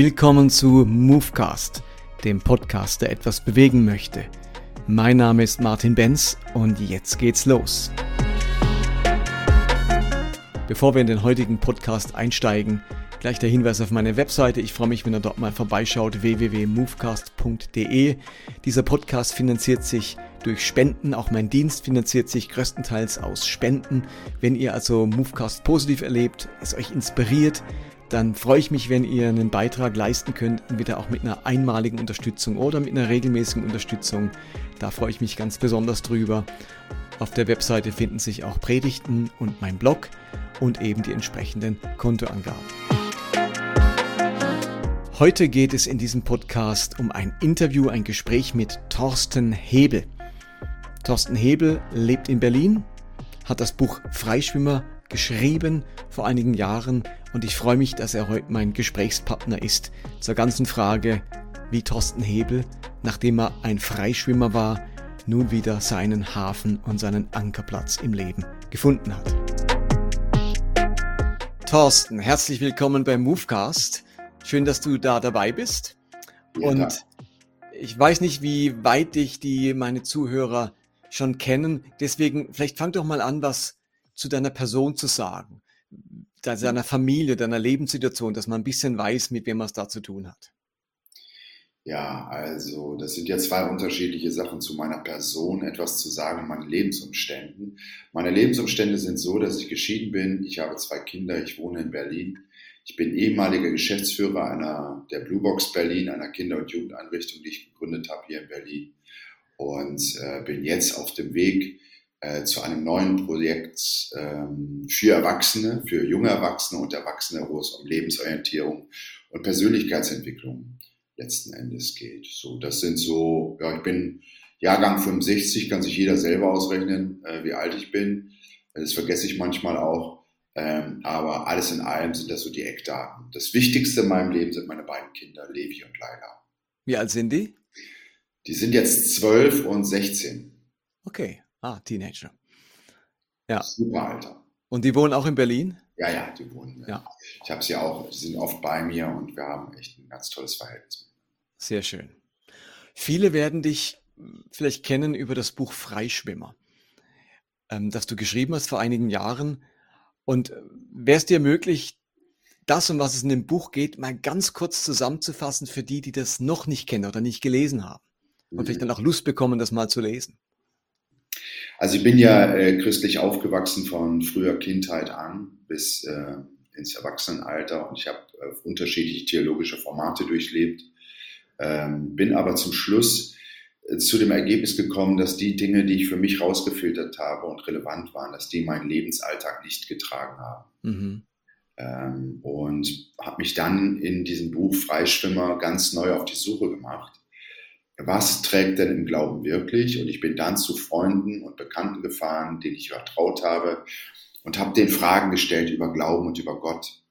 Willkommen zu Movecast, dem Podcast, der etwas bewegen möchte. Mein Name ist Martin Benz und jetzt geht's los. Bevor wir in den heutigen Podcast einsteigen, gleich der Hinweis auf meine Webseite. Ich freue mich, wenn ihr dort mal vorbeischaut, www.movecast.de. Dieser Podcast finanziert sich durch Spenden. Auch mein Dienst finanziert sich größtenteils aus Spenden. Wenn ihr also Movecast positiv erlebt, es euch inspiriert, dann freue ich mich, wenn ihr einen Beitrag leisten könnt, entweder auch mit einer einmaligen Unterstützung oder mit einer regelmäßigen Unterstützung. Da freue ich mich ganz besonders drüber. Auf der Webseite finden sich auch Predigten und mein Blog und eben die entsprechenden Kontoangaben. Heute geht es in diesem Podcast um ein Interview, ein Gespräch mit Thorsten Hebel. Thorsten Hebel lebt in Berlin, hat das Buch Freischwimmer geschrieben vor einigen Jahren und ich freue mich, dass er heute mein Gesprächspartner ist zur ganzen Frage, wie Thorsten Hebel, nachdem er ein Freischwimmer war, nun wieder seinen Hafen und seinen Ankerplatz im Leben gefunden hat. Thorsten, herzlich willkommen beim Movecast. Schön, dass du da dabei bist. Ja, und ich weiß nicht, wie weit dich die meine Zuhörer schon kennen. Deswegen, vielleicht fang doch mal an, was zu deiner Person zu sagen, deiner Familie, deiner Lebenssituation, dass man ein bisschen weiß, mit wem man es da zu tun hat. Ja, also das sind ja zwei unterschiedliche Sachen zu meiner Person, etwas zu sagen, meinen Lebensumständen. Meine Lebensumstände sind so, dass ich geschieden bin, ich habe zwei Kinder, ich wohne in Berlin. Ich bin ehemaliger Geschäftsführer einer der Blue Box Berlin, einer Kinder- und Jugendeinrichtung, die ich gegründet habe hier in Berlin. Und äh, bin jetzt auf dem Weg, äh, zu einem neuen Projekt ähm, für Erwachsene, für junge Erwachsene und Erwachsene, wo es um Lebensorientierung und Persönlichkeitsentwicklung letzten Endes geht. So, das sind so, ja, ich bin Jahrgang 65, kann sich jeder selber ausrechnen, äh, wie alt ich bin. Das vergesse ich manchmal auch. Ähm, aber alles in allem sind das so die Eckdaten. Das Wichtigste in meinem Leben sind meine beiden Kinder, Levi und Laila. Wie alt sind die? Die sind jetzt 12 und 16. Okay. Ah, Teenager. Ja. Super Alter. Und die wohnen auch in Berlin? Ja, ja, die wohnen. Ja. Ich habe sie auch, sie sind oft bei mir und wir haben echt ein ganz tolles Verhältnis. Sehr schön. Viele werden dich vielleicht kennen über das Buch Freischwimmer, ähm, das du geschrieben hast vor einigen Jahren. Und äh, wäre es dir möglich, das, um was es in dem Buch geht, mal ganz kurz zusammenzufassen für die, die das noch nicht kennen oder nicht gelesen haben und mhm. vielleicht dann auch Lust bekommen, das mal zu lesen? Also ich bin ja äh, christlich aufgewachsen von früher Kindheit an bis äh, ins Erwachsenenalter und ich habe äh, unterschiedliche theologische Formate durchlebt, ähm, bin aber zum Schluss äh, zu dem Ergebnis gekommen, dass die Dinge, die ich für mich rausgefiltert habe und relevant waren, dass die meinen Lebensalltag nicht getragen haben. Mhm. Ähm, und habe mich dann in diesem Buch Freischwimmer ganz neu auf die Suche gemacht was trägt denn im Glauben wirklich? Und ich bin dann zu Freunden und Bekannten gefahren, denen ich vertraut habe und habe den Fragen gestellt über Glauben und über Gott.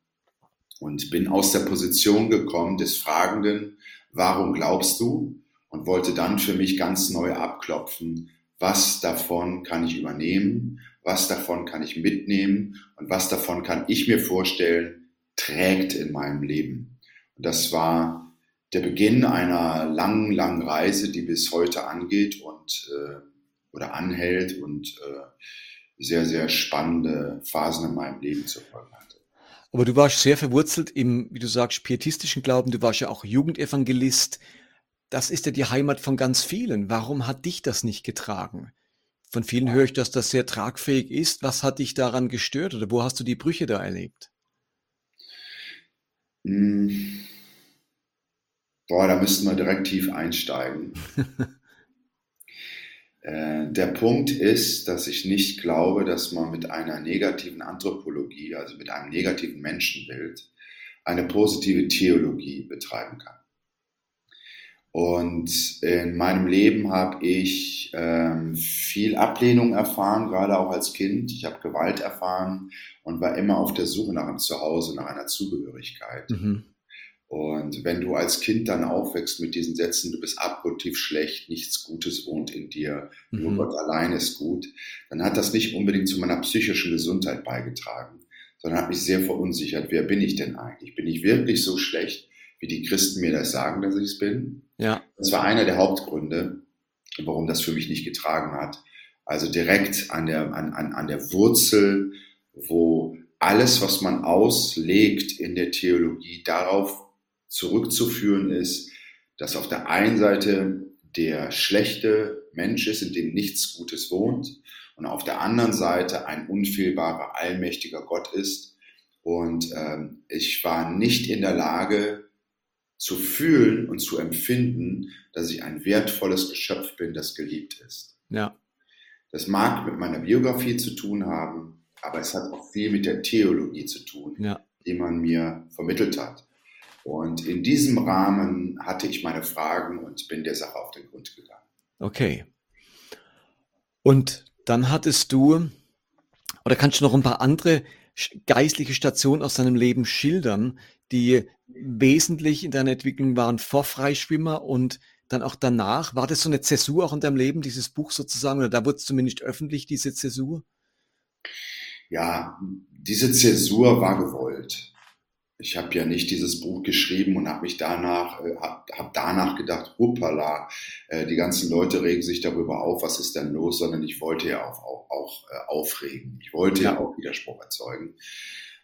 Und bin aus der Position gekommen des Fragenden, warum glaubst du? Und wollte dann für mich ganz neu abklopfen, was davon kann ich übernehmen, was davon kann ich mitnehmen und was davon kann ich mir vorstellen, trägt in meinem Leben. Und das war der Beginn einer langen, langen Reise, die bis heute angeht und äh, oder anhält und äh, sehr, sehr spannende Phasen in meinem Leben zu folgen hatte. Aber du warst sehr verwurzelt im, wie du sagst, pietistischen Glauben. Du warst ja auch Jugendevangelist. Das ist ja die Heimat von ganz vielen. Warum hat dich das nicht getragen? Von vielen höre ich, dass das sehr tragfähig ist. Was hat dich daran gestört oder wo hast du die Brüche da erlebt? Hm Boah, da müssten wir direkt tief einsteigen. äh, der Punkt ist, dass ich nicht glaube, dass man mit einer negativen Anthropologie, also mit einem negativen Menschenbild, eine positive Theologie betreiben kann. Und in meinem Leben habe ich ähm, viel Ablehnung erfahren, gerade auch als Kind. Ich habe Gewalt erfahren und war immer auf der Suche nach einem Zuhause, nach einer Zugehörigkeit. Mhm. Und wenn du als Kind dann aufwächst mit diesen Sätzen, du bist abgrundtief schlecht, nichts Gutes wohnt in dir, nur mhm. Gott allein ist gut, dann hat das nicht unbedingt zu meiner psychischen Gesundheit beigetragen, sondern hat mich sehr verunsichert. Wer bin ich denn eigentlich? Bin ich wirklich so schlecht, wie die Christen mir das sagen, dass ich es bin. Ja. Das war einer der Hauptgründe, warum das für mich nicht getragen hat. Also direkt an der, an, an, an der Wurzel, wo alles, was man auslegt in der Theologie, darauf zurückzuführen ist, dass auf der einen Seite der schlechte Mensch ist, in dem nichts Gutes wohnt, und auf der anderen Seite ein unfehlbarer, allmächtiger Gott ist. Und ähm, ich war nicht in der Lage zu fühlen und zu empfinden, dass ich ein wertvolles Geschöpf bin, das geliebt ist. Ja. Das mag mit meiner Biografie zu tun haben, aber es hat auch viel mit der Theologie zu tun, ja. die man mir vermittelt hat. Und in diesem Rahmen hatte ich meine Fragen und bin der Sache auf den Grund gegangen. Okay. Und dann hattest du, oder kannst du noch ein paar andere geistliche Stationen aus deinem Leben schildern, die wesentlich in deiner Entwicklung waren vor Freischwimmer und dann auch danach? War das so eine Zäsur auch in deinem Leben, dieses Buch sozusagen, oder da wurde es zumindest öffentlich, diese Zäsur? Ja, diese Zäsur war gewollt ich habe ja nicht dieses Buch geschrieben und habe mich danach, äh, habe hab danach gedacht, hoppala, äh, die ganzen Leute regen sich darüber auf, was ist denn los, sondern ich wollte ja auch, auch, auch äh, aufregen. Ich wollte ja auch Widerspruch erzeugen.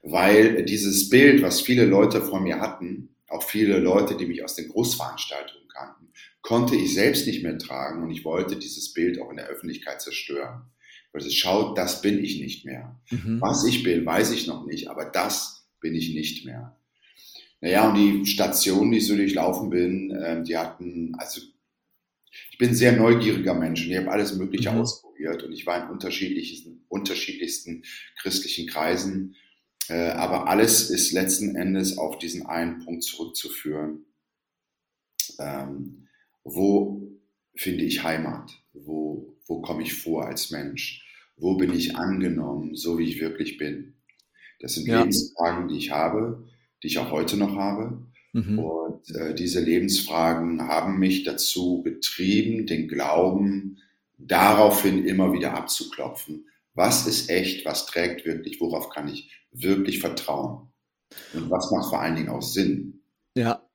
Weil dieses Bild, was viele Leute von mir hatten, auch viele Leute, die mich aus den Großveranstaltungen kannten, konnte ich selbst nicht mehr tragen und ich wollte dieses Bild auch in der Öffentlichkeit zerstören. Weil es schaut, das bin ich nicht mehr. Mhm. Was ich bin, weiß ich noch nicht, aber das bin ich nicht mehr. Naja, und die Stationen, die ich so durchlaufen bin, äh, die hatten, also ich bin ein sehr neugieriger Mensch und ich habe alles Mögliche mhm. ausprobiert und ich war in unterschiedlichsten, unterschiedlichsten christlichen Kreisen. Äh, aber alles ist letzten Endes auf diesen einen Punkt zurückzuführen. Ähm, wo finde ich Heimat? Wo, wo komme ich vor als Mensch? Wo bin ich angenommen, so wie ich wirklich bin? Das sind ja. Lebensfragen, die ich habe, die ich auch heute noch habe. Mhm. Und äh, diese Lebensfragen haben mich dazu getrieben, den Glauben daraufhin immer wieder abzuklopfen. Was ist echt? Was trägt wirklich? Worauf kann ich wirklich vertrauen? Und was macht vor allen Dingen auch Sinn? Ja.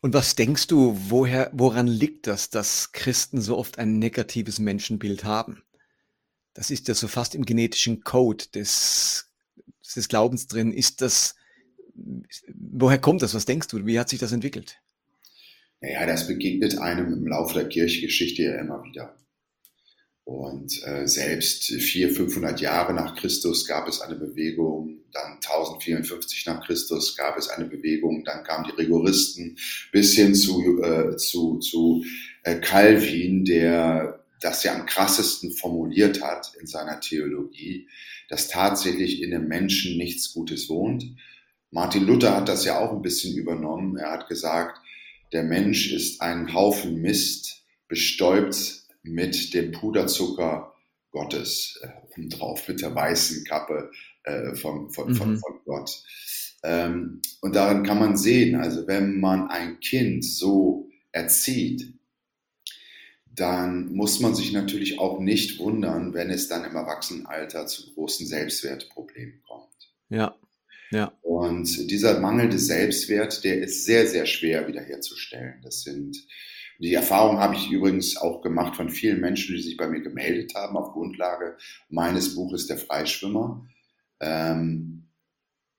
Und was denkst du, woher, woran liegt das, dass Christen so oft ein negatives Menschenbild haben? Das ist ja so fast im genetischen Code des des Glaubens drin. Ist das, woher kommt das? Was denkst du? Wie hat sich das entwickelt? Naja, das begegnet einem im Laufe der Kirchengeschichte ja immer wieder. Und äh, selbst 400, 500 Jahre nach Christus gab es eine Bewegung, dann 1054 nach Christus gab es eine Bewegung, dann kamen die Rigoristen bis hin zu, äh, zu, zu äh, Calvin, der das ja am krassesten formuliert hat in seiner Theologie, dass tatsächlich in dem Menschen nichts Gutes wohnt. Martin Luther hat das ja auch ein bisschen übernommen. Er hat gesagt, der Mensch ist ein Haufen Mist, bestäubt mit dem Puderzucker Gottes, äh, drauf mit der weißen Kappe äh, von, von, mhm. von, von Gott. Ähm, und darin kann man sehen, also wenn man ein Kind so erzieht, dann muss man sich natürlich auch nicht wundern, wenn es dann im Erwachsenenalter zu großen Selbstwertproblemen kommt. Ja, ja. Und dieser mangelnde Selbstwert, der ist sehr, sehr schwer wiederherzustellen. Das sind, die Erfahrung habe ich übrigens auch gemacht von vielen Menschen, die sich bei mir gemeldet haben auf Grundlage meines Buches Der Freischwimmer, ähm,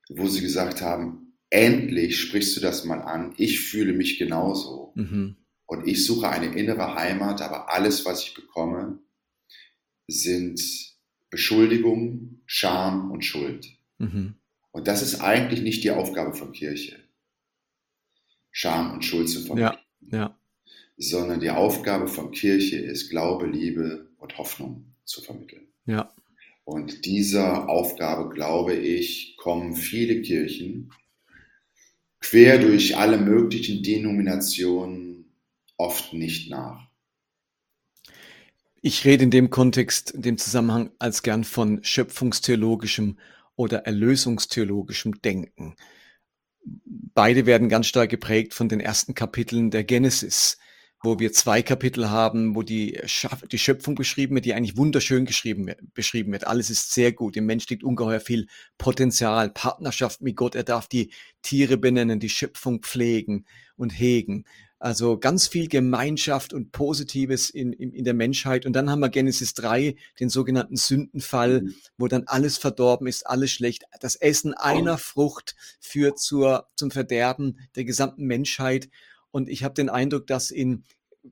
wo sie gesagt haben, endlich sprichst du das mal an, ich fühle mich genauso. Mhm. Und ich suche eine innere Heimat, aber alles, was ich bekomme, sind Beschuldigungen, Scham und Schuld. Mhm. Und das ist eigentlich nicht die Aufgabe von Kirche, Scham und Schuld zu vermitteln. Ja, ja. Sondern die Aufgabe von Kirche ist, Glaube, Liebe und Hoffnung zu vermitteln. Ja. Und dieser Aufgabe, glaube ich, kommen viele Kirchen quer durch alle möglichen Denominationen oft nicht nach. Ich rede in dem Kontext, in dem Zusammenhang als gern von schöpfungstheologischem oder erlösungstheologischem Denken. Beide werden ganz stark geprägt von den ersten Kapiteln der Genesis, wo wir zwei Kapitel haben, wo die, die Schöpfung beschrieben wird, die eigentlich wunderschön geschrieben beschrieben wird. Alles ist sehr gut. Im Mensch liegt ungeheuer viel Potenzial, Partnerschaft mit Gott. Er darf die Tiere benennen, die Schöpfung pflegen und hegen. Also ganz viel Gemeinschaft und Positives in, in, in der Menschheit. Und dann haben wir Genesis 3, den sogenannten Sündenfall, mhm. wo dann alles verdorben ist, alles schlecht. Das Essen einer Frucht führt zur, zum Verderben der gesamten Menschheit. Und ich habe den Eindruck, dass in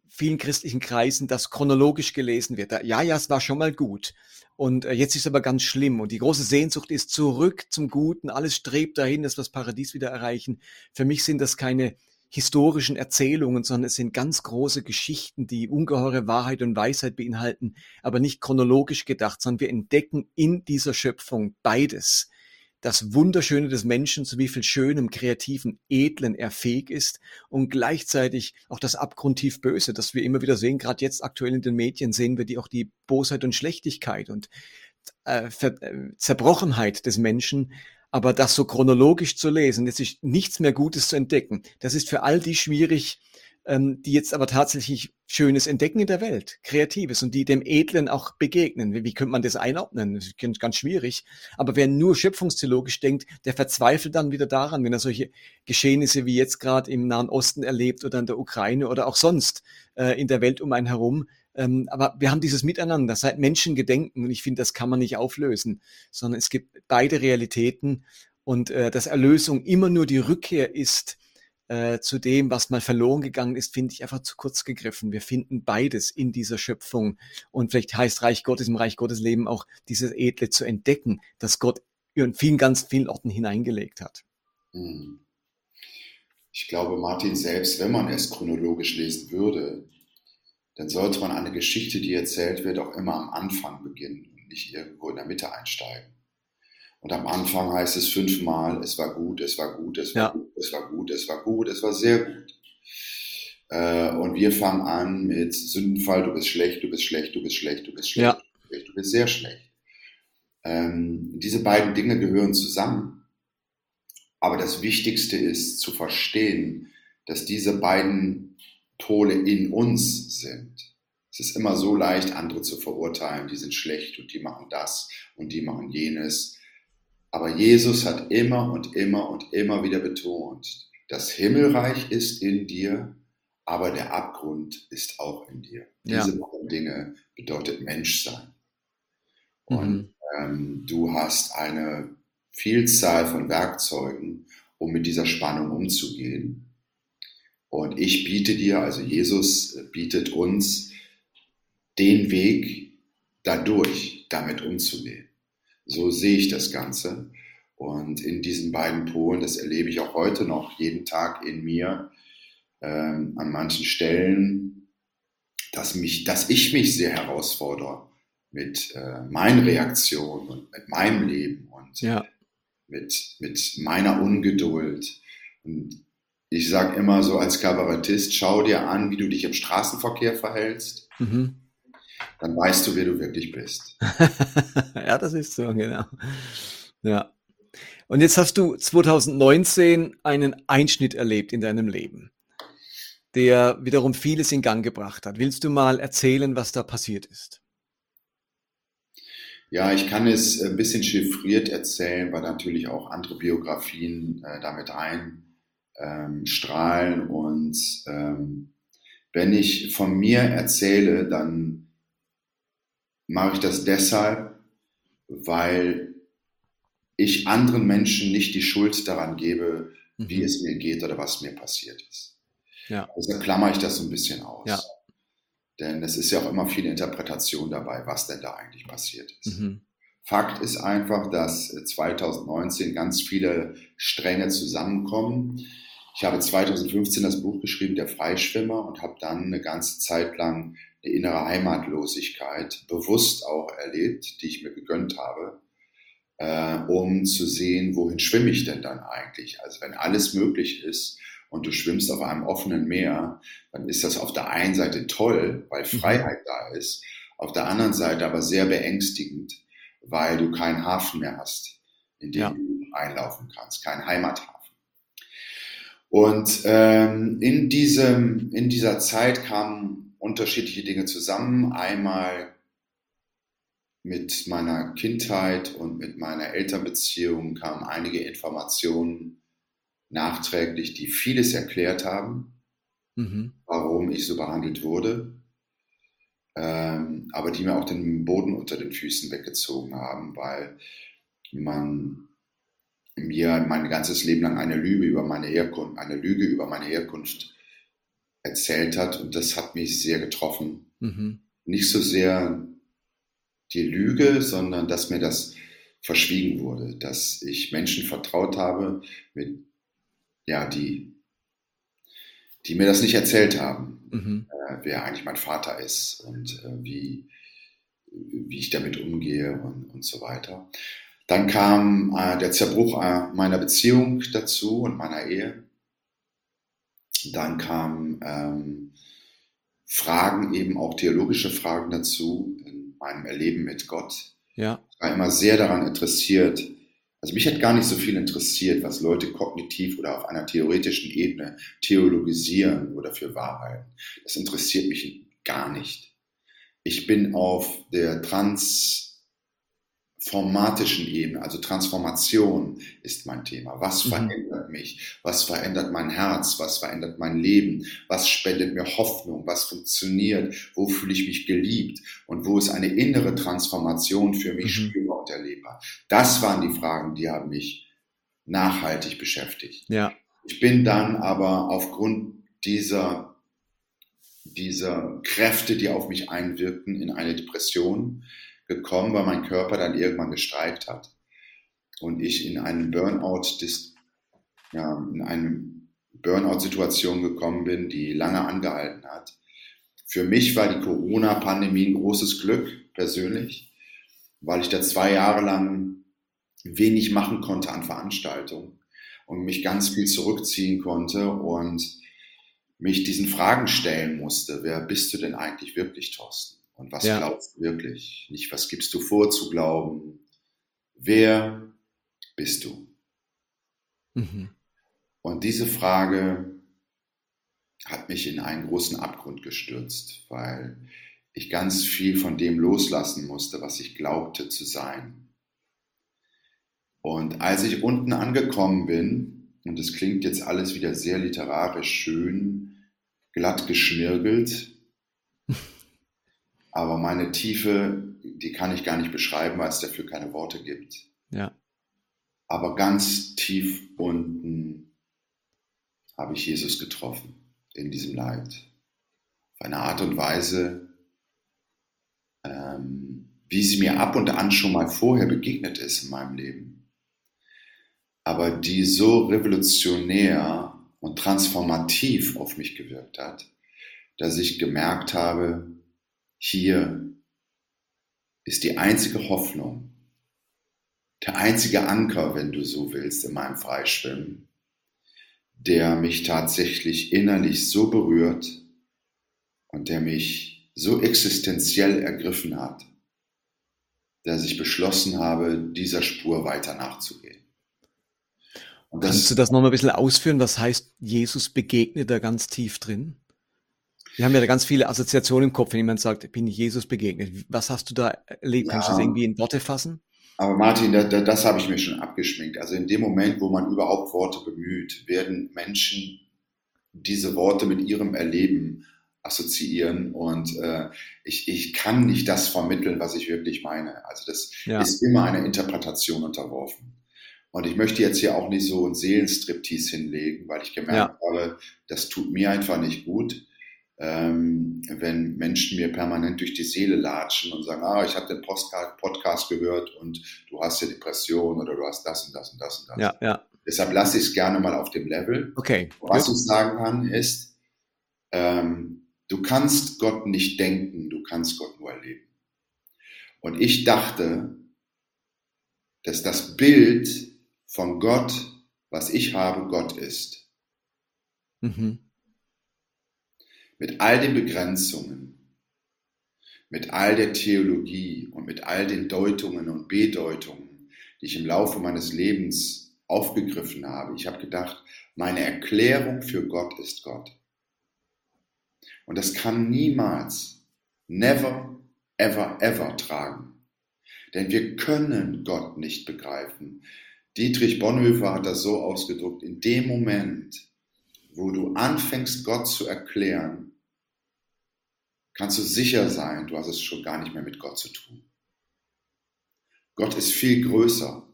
vielen christlichen Kreisen das chronologisch gelesen wird. Ja, ja, es war schon mal gut. Und äh, jetzt ist es aber ganz schlimm. Und die große Sehnsucht ist zurück zum Guten. Alles strebt dahin, dass wir das Paradies wieder erreichen. Für mich sind das keine historischen Erzählungen, sondern es sind ganz große Geschichten, die ungeheure Wahrheit und Weisheit beinhalten, aber nicht chronologisch gedacht, sondern wir entdecken in dieser Schöpfung beides. Das Wunderschöne des Menschen, zu wie viel Schönem, Kreativen, Edlen er fähig ist und gleichzeitig auch das abgrundtief Böse, das wir immer wieder sehen, gerade jetzt aktuell in den Medien sehen wir die auch die Bosheit und Schlechtigkeit und äh, äh, Zerbrochenheit des Menschen, aber das so chronologisch zu lesen, jetzt ist nichts mehr Gutes zu entdecken, das ist für all die schwierig, ähm, die jetzt aber tatsächlich Schönes entdecken in der Welt, Kreatives und die dem Edlen auch begegnen. Wie, wie könnte man das einordnen? Das ist ganz schwierig. Aber wer nur schöpfungstheologisch denkt, der verzweifelt dann wieder daran, wenn er solche Geschehnisse wie jetzt gerade im Nahen Osten erlebt oder in der Ukraine oder auch sonst äh, in der Welt um einen herum. Ähm, aber wir haben dieses Miteinander, seit Menschen gedenken und ich finde, das kann man nicht auflösen, sondern es gibt beide Realitäten und äh, dass Erlösung immer nur die Rückkehr ist äh, zu dem, was mal verloren gegangen ist, finde ich einfach zu kurz gegriffen. Wir finden beides in dieser Schöpfung. Und vielleicht heißt Reich Gottes im Reich Gottes Leben auch dieses Edle zu entdecken, das Gott in vielen, ganz vielen Orten hineingelegt hat. Hm. Ich glaube, Martin, selbst wenn man es chronologisch lesen würde, dann sollte man eine Geschichte, die erzählt wird, auch immer am Anfang beginnen und nicht irgendwo in der Mitte einsteigen. Und am Anfang heißt es fünfmal, es war gut, es war gut, es war ja. gut, es war gut, es war gut, es war sehr gut. Äh, und wir fangen an mit Sündenfall, du bist schlecht, du bist schlecht, du bist schlecht, du bist schlecht, ja. du bist sehr schlecht. Ähm, diese beiden Dinge gehören zusammen. Aber das Wichtigste ist zu verstehen, dass diese beiden Pole in uns sind. Es ist immer so leicht, andere zu verurteilen, die sind schlecht und die machen das und die machen jenes. Aber Jesus hat immer und immer und immer wieder betont, das Himmelreich ist in dir, aber der Abgrund ist auch in dir. Ja. Diese Dinge bedeutet Menschsein. Mhm. Und ähm, du hast eine Vielzahl von Werkzeugen, um mit dieser Spannung umzugehen. Und ich biete dir, also Jesus bietet uns den Weg dadurch, damit umzugehen. So sehe ich das Ganze. Und in diesen beiden Polen, das erlebe ich auch heute noch jeden Tag in mir, ähm, an manchen Stellen, dass, mich, dass ich mich sehr herausfordere mit äh, meinen Reaktionen und mit meinem Leben und ja. mit, mit meiner Ungeduld. Und ich sage immer so als Kabarettist, schau dir an, wie du dich im Straßenverkehr verhältst. Mhm dann weißt du, wer du wirklich bist. ja, das ist so, genau. Ja. Und jetzt hast du 2019 einen Einschnitt erlebt in deinem Leben, der wiederum vieles in Gang gebracht hat. Willst du mal erzählen, was da passiert ist? Ja, ich kann es ein bisschen chiffriert erzählen, weil natürlich auch andere Biografien äh, damit einstrahlen. Ähm, und ähm, wenn ich von mir erzähle, dann mache ich das deshalb, weil ich anderen Menschen nicht die Schuld daran gebe, mhm. wie es mir geht oder was mir passiert ist. Ja. Deshalb klammer ich das so ein bisschen aus. Ja. Denn es ist ja auch immer viel Interpretation dabei, was denn da eigentlich passiert ist. Mhm. Fakt ist einfach, dass 2019 ganz viele Stränge zusammenkommen. Ich habe 2015 das Buch geschrieben, Der Freischwimmer, und habe dann eine ganze Zeit lang eine innere Heimatlosigkeit bewusst auch erlebt, die ich mir gegönnt habe, äh, um zu sehen, wohin schwimme ich denn dann eigentlich? Also wenn alles möglich ist und du schwimmst auf einem offenen Meer, dann ist das auf der einen Seite toll, weil mhm. Freiheit da ist, auf der anderen Seite aber sehr beängstigend, weil du keinen Hafen mehr hast, in den ja. du einlaufen kannst, keinen Heimathafen. Und ähm, in, diesem, in dieser Zeit kamen unterschiedliche Dinge zusammen. Einmal mit meiner Kindheit und mit meiner Elternbeziehung kamen einige Informationen nachträglich, die vieles erklärt haben, mhm. warum ich so behandelt wurde, ähm, aber die mir auch den Boden unter den Füßen weggezogen haben, weil man mir mein ganzes Leben lang eine Lüge über meine Herkunft, eine Lüge über meine Herkunft erzählt hat und das hat mich sehr getroffen. Mhm. Nicht so sehr die Lüge, sondern dass mir das verschwiegen wurde, dass ich Menschen vertraut habe, mit, ja, die, die mir das nicht erzählt haben, mhm. äh, wer eigentlich mein Vater ist und äh, wie, wie ich damit umgehe und, und so weiter. Dann kam äh, der Zerbruch äh, meiner Beziehung dazu und meiner Ehe. Dann kamen ähm, Fragen, eben auch theologische Fragen dazu in meinem Erleben mit Gott. Ja. Ich war immer sehr daran interessiert. Also mich hat gar nicht so viel interessiert, was Leute kognitiv oder auf einer theoretischen Ebene theologisieren oder für wahr halten. Das interessiert mich gar nicht. Ich bin auf der Trans formatischen Ebene, also Transformation ist mein Thema. Was mhm. verändert mich? Was verändert mein Herz? Was verändert mein Leben? Was spendet mir Hoffnung? Was funktioniert? Wo fühle ich mich geliebt? Und wo ist eine innere Transformation für mich mhm. spürbar und erlebbar? Das waren die Fragen, die haben mich nachhaltig beschäftigt. Ja. Ich bin dann aber aufgrund dieser, dieser Kräfte, die auf mich einwirkten, in eine Depression gekommen, weil mein Körper dann irgendwann gestreikt hat und ich in einen Burnout, ja, in eine Burnout-Situation gekommen bin, die lange angehalten hat. Für mich war die Corona-Pandemie ein großes Glück persönlich, weil ich da zwei Jahre lang wenig machen konnte an Veranstaltungen und mich ganz viel zurückziehen konnte und mich diesen Fragen stellen musste. Wer bist du denn eigentlich wirklich, Thorsten? Und was ja. glaubst du wirklich? Nicht, was gibst du vor zu glauben? Wer bist du? Mhm. Und diese Frage hat mich in einen großen Abgrund gestürzt, weil ich ganz viel von dem loslassen musste, was ich glaubte zu sein. Und als ich unten angekommen bin, und es klingt jetzt alles wieder sehr literarisch schön, glatt geschmirgelt, aber meine Tiefe, die kann ich gar nicht beschreiben, weil es dafür keine Worte gibt. Ja. Aber ganz tief unten habe ich Jesus getroffen in diesem Leid. Auf eine Art und Weise, ähm, wie sie mir ab und an schon mal vorher begegnet ist in meinem Leben. Aber die so revolutionär und transformativ auf mich gewirkt hat, dass ich gemerkt habe, hier ist die einzige Hoffnung, der einzige Anker, wenn du so willst, in meinem Freischwimmen, der mich tatsächlich innerlich so berührt und der mich so existenziell ergriffen hat, dass ich beschlossen habe, dieser Spur weiter nachzugehen. Kannst du das nochmal ein bisschen ausführen? Was heißt, Jesus begegnet da ganz tief drin? Wir haben ja ganz viele Assoziationen im Kopf, wenn jemand sagt, ich bin Jesus begegnet. Was hast du da erlebt? Ja. Kannst du das irgendwie in Worte fassen? Aber Martin, das, das habe ich mir schon abgeschminkt. Also in dem Moment, wo man überhaupt Worte bemüht, werden Menschen diese Worte mit ihrem Erleben assoziieren und äh, ich, ich kann nicht das vermitteln, was ich wirklich meine. Also das ja. ist immer einer Interpretation unterworfen. Und ich möchte jetzt hier auch nicht so ein Seelenstriptease hinlegen, weil ich gemerkt ja. habe, das tut mir einfach nicht gut ähm, wenn Menschen mir permanent durch die Seele latschen und sagen, ah, ich habe den Podcast gehört und du hast ja Depression oder du hast das und das und das und das. Ja, ja. Deshalb lasse ich es gerne mal auf dem Level. Okay. Was ich sagen kann, ist, ähm, du kannst Gott nicht denken, du kannst Gott nur erleben. Und ich dachte, dass das Bild von Gott, was ich habe, Gott ist. Mhm mit all den Begrenzungen, mit all der Theologie und mit all den Deutungen und Bedeutungen, die ich im Laufe meines Lebens aufgegriffen habe. Ich habe gedacht, meine Erklärung für Gott ist Gott. Und das kann niemals, never, ever, ever tragen. Denn wir können Gott nicht begreifen. Dietrich Bonhoeffer hat das so ausgedrückt, in dem Moment, wo du anfängst, Gott zu erklären, kannst du sicher sein, du hast es schon gar nicht mehr mit Gott zu tun. Gott ist viel größer,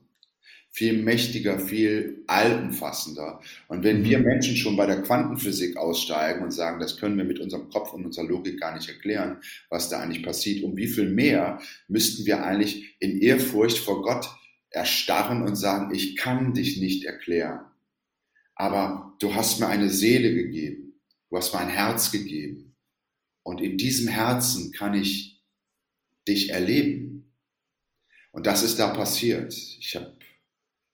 viel mächtiger, viel allumfassender. Und wenn wir mhm. Menschen schon bei der Quantenphysik aussteigen und sagen, das können wir mit unserem Kopf und unserer Logik gar nicht erklären, was da eigentlich passiert, um wie viel mehr müssten wir eigentlich in Ehrfurcht vor Gott erstarren und sagen, ich kann dich nicht erklären. Aber du hast mir eine Seele gegeben, du hast mir ein Herz gegeben. Und in diesem Herzen kann ich dich erleben. Und das ist da passiert. Ich habe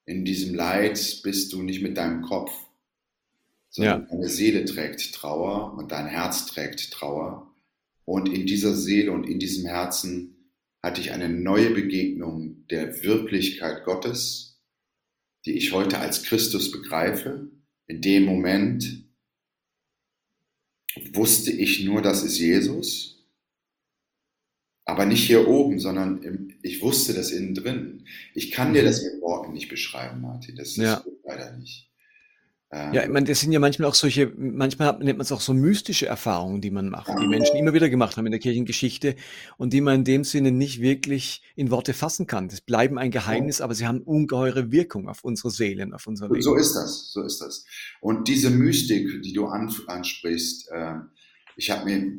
in diesem Leid bist du nicht mit deinem Kopf, sondern ja. deine Seele trägt Trauer und dein Herz trägt Trauer. Und in dieser Seele und in diesem Herzen hatte ich eine neue Begegnung der Wirklichkeit Gottes, die ich heute als Christus begreife. In dem Moment wusste ich nur, das ist Jesus aber nicht hier oben, sondern im, ich wusste das innen drin. Ich kann dir das mit Worten nicht beschreiben, Martin. Das, das ja. leider nicht. Ähm, ja, ich meine, das sind ja manchmal auch solche, manchmal nennt man es auch so mystische Erfahrungen, die man macht, die Menschen immer wieder gemacht haben in der Kirchengeschichte und die man in dem Sinne nicht wirklich in Worte fassen kann. Das bleiben ein Geheimnis, aber sie haben ungeheure Wirkung auf unsere Seelen, auf unser Leben. So ist das, so ist das. Und diese Mystik, die du ansprichst, äh, ich habe mir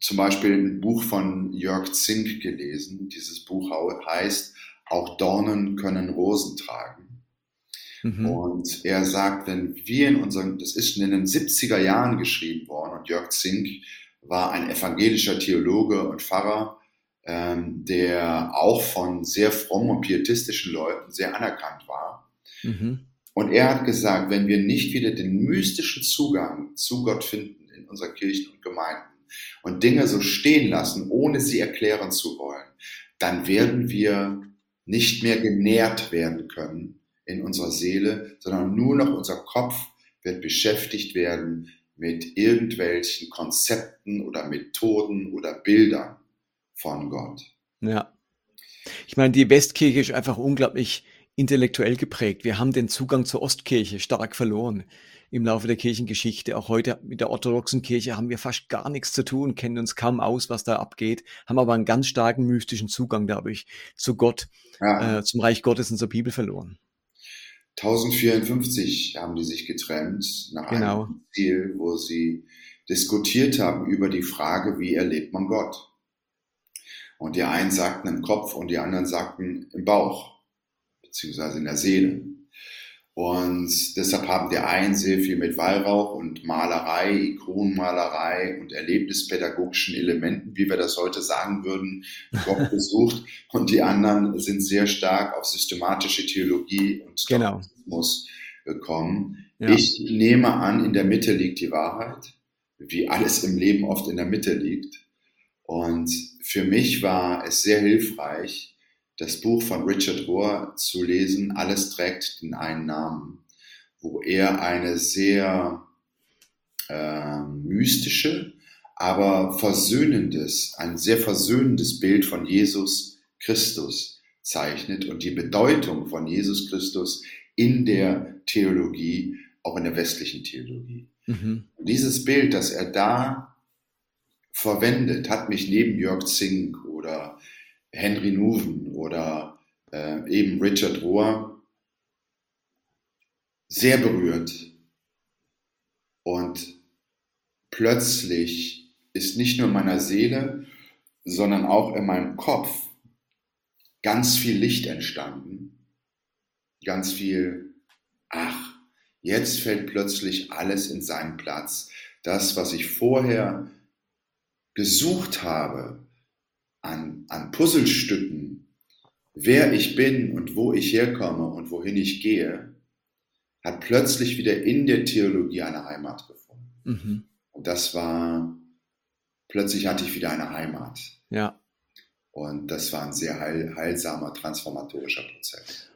zum Beispiel ein Buch von Jörg Zink gelesen. Dieses Buch heißt Auch Dornen können Rosen tragen. Mhm. Und er sagt, wenn wir in unserem, das ist in den 70er Jahren geschrieben worden und Jörg Zink war ein evangelischer Theologe und Pfarrer, ähm, der auch von sehr frommen und pietistischen Leuten sehr anerkannt war. Mhm. Und er hat gesagt, wenn wir nicht wieder den mystischen Zugang zu Gott finden in unseren Kirchen und Gemeinden, und Dinge so stehen lassen, ohne sie erklären zu wollen, dann werden wir nicht mehr genährt werden können in unserer Seele, sondern nur noch unser Kopf wird beschäftigt werden mit irgendwelchen Konzepten oder Methoden oder Bildern von Gott. Ja. Ich meine, die Westkirche ist einfach unglaublich intellektuell geprägt. Wir haben den Zugang zur Ostkirche stark verloren im Laufe der Kirchengeschichte. Auch heute mit der orthodoxen Kirche haben wir fast gar nichts zu tun, kennen uns kaum aus, was da abgeht, haben aber einen ganz starken mystischen Zugang dadurch zu Gott, ja. äh, zum Reich Gottes und zur Bibel verloren. 1054 haben die sich getrennt nach genau. einem Ziel, wo sie diskutiert haben über die Frage, wie erlebt man Gott. Und die einen sagten im Kopf und die anderen sagten im Bauch, beziehungsweise in der Seele. Und deshalb haben die einen sehr viel mit Weihrauch und Malerei, Ikonenmalerei und erlebnispädagogischen Elementen, wie wir das heute sagen würden, Gott besucht. Und die anderen sind sehr stark auf systematische Theologie und genau. gekommen. Ja. Ich nehme an, in der Mitte liegt die Wahrheit, wie alles im Leben oft in der Mitte liegt. Und für mich war es sehr hilfreich, das Buch von Richard Rohr zu lesen, Alles trägt den einen Namen, wo er eine sehr äh, mystische, aber versöhnendes, ein sehr versöhnendes Bild von Jesus Christus zeichnet und die Bedeutung von Jesus Christus in der Theologie, auch in der westlichen Theologie. Mhm. Dieses Bild, das er da verwendet, hat mich neben Jörg Zink oder Henry Nuven oder äh, eben Richard Rohr sehr berührt. Und plötzlich ist nicht nur in meiner Seele, sondern auch in meinem Kopf ganz viel Licht entstanden. Ganz viel, ach, jetzt fällt plötzlich alles in seinen Platz. Das, was ich vorher gesucht habe, an, an Puzzlestücken, wer ich bin und wo ich herkomme und wohin ich gehe, hat plötzlich wieder in der Theologie eine Heimat gefunden. Mhm. Und das war, plötzlich hatte ich wieder eine Heimat. Ja. Und das war ein sehr heil, heilsamer, transformatorischer Prozess.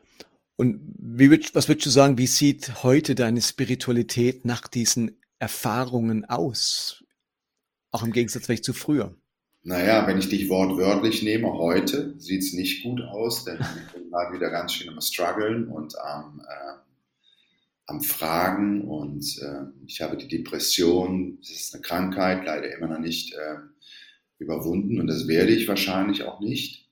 Und wie was würdest du sagen, wie sieht heute deine Spiritualität nach diesen Erfahrungen aus? Auch im Gegensatz vielleicht zu früher. Naja, wenn ich dich wortwörtlich nehme, heute sieht es nicht gut aus, denn ich bin mal wieder ganz schön am struggeln und am, äh, am Fragen und äh, ich habe die Depression, das ist eine Krankheit, leider immer noch nicht äh, überwunden und das werde ich wahrscheinlich auch nicht.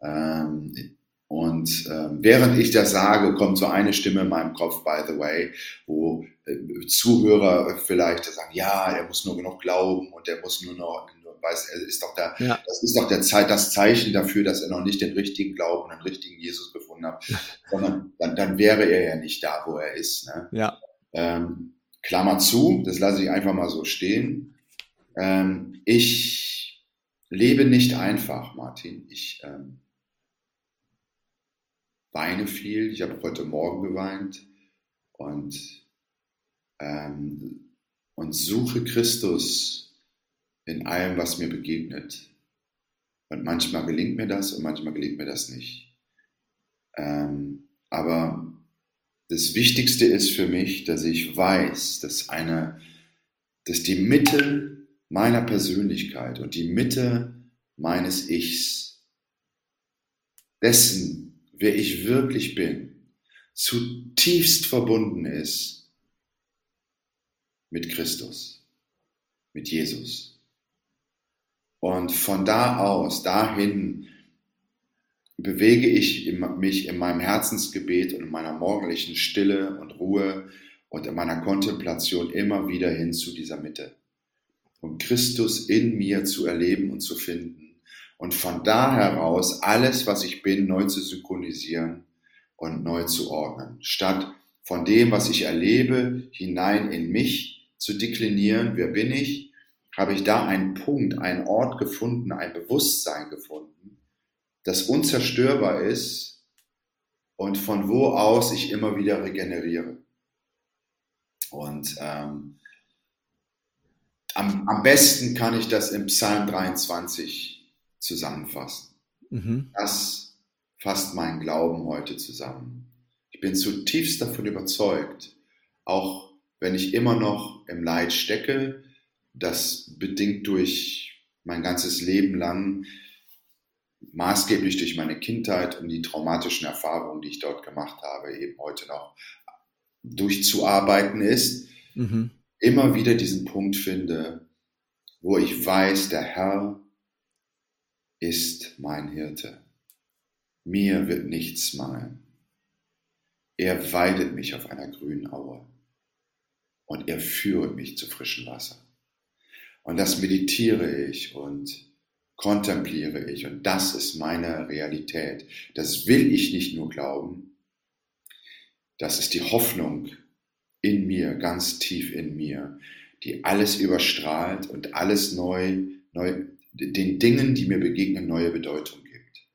Ähm, und äh, während ich das sage, kommt so eine Stimme in meinem Kopf, by the way, wo äh, Zuhörer vielleicht sagen, ja, er muss nur genug glauben und er muss nur noch, weiß, er ist doch der, ja. das ist doch der Zeit, das Zeichen dafür, dass er noch nicht den richtigen Glauben, den richtigen Jesus gefunden hat, sondern dann, dann wäre er ja nicht da, wo er ist. Ne? Ja. Ähm, Klammer zu, das lasse ich einfach mal so stehen. Ähm, ich lebe nicht einfach, Martin. Ich ähm, weine viel. Ich habe heute Morgen geweint und, ähm, und suche Christus in allem, was mir begegnet. Und manchmal gelingt mir das und manchmal gelingt mir das nicht. Ähm, aber das Wichtigste ist für mich, dass ich weiß, dass eine, dass die Mitte meiner Persönlichkeit und die Mitte meines Ichs, dessen, wer ich wirklich bin, zutiefst verbunden ist mit Christus, mit Jesus. Und von da aus, dahin bewege ich mich in meinem Herzensgebet und in meiner morgendlichen Stille und Ruhe und in meiner Kontemplation immer wieder hin zu dieser Mitte, um Christus in mir zu erleben und zu finden. Und von da heraus alles, was ich bin, neu zu synchronisieren und neu zu ordnen, statt von dem, was ich erlebe, hinein in mich zu deklinieren, wer bin ich, habe ich da einen Punkt, einen Ort gefunden, ein Bewusstsein gefunden, das unzerstörbar ist und von wo aus ich immer wieder regeneriere. Und ähm, am, am besten kann ich das im Psalm 23 zusammenfassen. Mhm. Das fasst meinen Glauben heute zusammen. Ich bin zutiefst davon überzeugt, auch wenn ich immer noch im Leid stecke, das bedingt durch mein ganzes Leben lang, maßgeblich durch meine Kindheit und die traumatischen Erfahrungen, die ich dort gemacht habe, eben heute noch durchzuarbeiten ist, mhm. immer wieder diesen Punkt finde, wo ich weiß, der Herr ist mein Hirte. Mir wird nichts mangeln. Er weidet mich auf einer grünen Aue und er führt mich zu frischem Wasser. Und das meditiere ich und kontempliere ich und das ist meine Realität. Das will ich nicht nur glauben, das ist die Hoffnung in mir, ganz tief in mir, die alles überstrahlt und alles neu, neu den Dingen, die mir begegnen, neue Bedeutung gibt.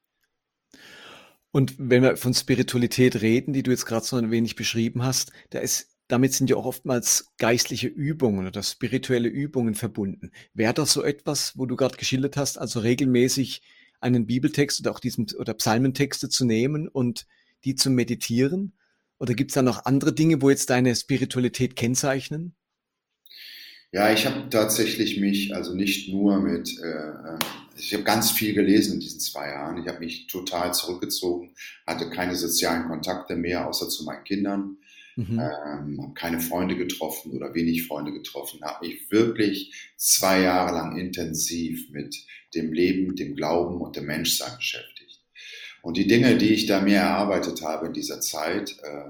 Und wenn wir von Spiritualität reden, die du jetzt gerade so ein wenig beschrieben hast, da ist damit sind ja auch oftmals geistliche Übungen oder spirituelle Übungen verbunden. Wäre das so etwas, wo du gerade geschildert hast, also regelmäßig einen Bibeltext oder auch diesen oder Psalmentexte zu nehmen und die zu meditieren? Oder gibt es da noch andere Dinge, wo jetzt deine Spiritualität kennzeichnen? Ja, ich habe tatsächlich mich, also nicht nur mit, äh, äh ich habe ganz viel gelesen in diesen zwei Jahren. Ich habe mich total zurückgezogen, hatte keine sozialen Kontakte mehr, außer zu meinen Kindern. Mhm. Ähm, habe keine Freunde getroffen oder wenig Freunde getroffen, habe mich wirklich zwei Jahre lang intensiv mit dem Leben, dem Glauben und dem Menschsein beschäftigt. Und die Dinge, die ich da mir erarbeitet habe in dieser Zeit, äh,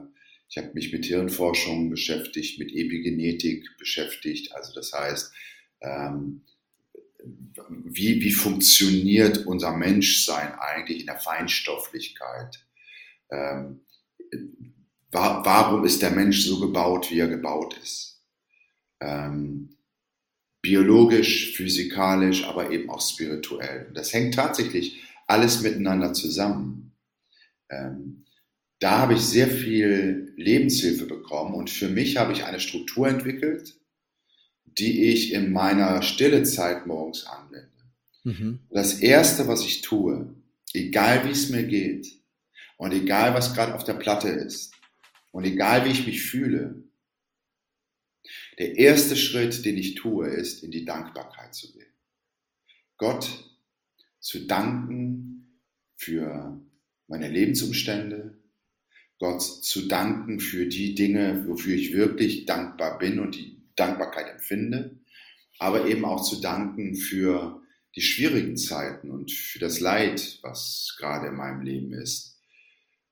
ich habe mich mit Hirnforschung beschäftigt, mit Epigenetik beschäftigt. Also das heißt, ähm, wie, wie funktioniert unser Menschsein eigentlich in der Feinstofflichkeit? Ähm, warum ist der Mensch so gebaut, wie er gebaut ist? Ähm, biologisch, physikalisch, aber eben auch spirituell. Das hängt tatsächlich alles miteinander zusammen. Ähm, da habe ich sehr viel Lebenshilfe bekommen und für mich habe ich eine Struktur entwickelt, die ich in meiner stille Zeit morgens anwende. Mhm. Das erste, was ich tue, egal wie es mir geht, Und egal, was gerade auf der Platte ist und egal, wie ich mich fühle, der erste Schritt, den ich tue, ist, in die Dankbarkeit zu gehen. Gott zu danken für meine Lebensumstände, Gott zu danken für die Dinge, wofür ich wirklich dankbar bin und die Dankbarkeit empfinde, aber eben auch zu danken für die schwierigen Zeiten und für das Leid, was gerade in meinem Leben ist.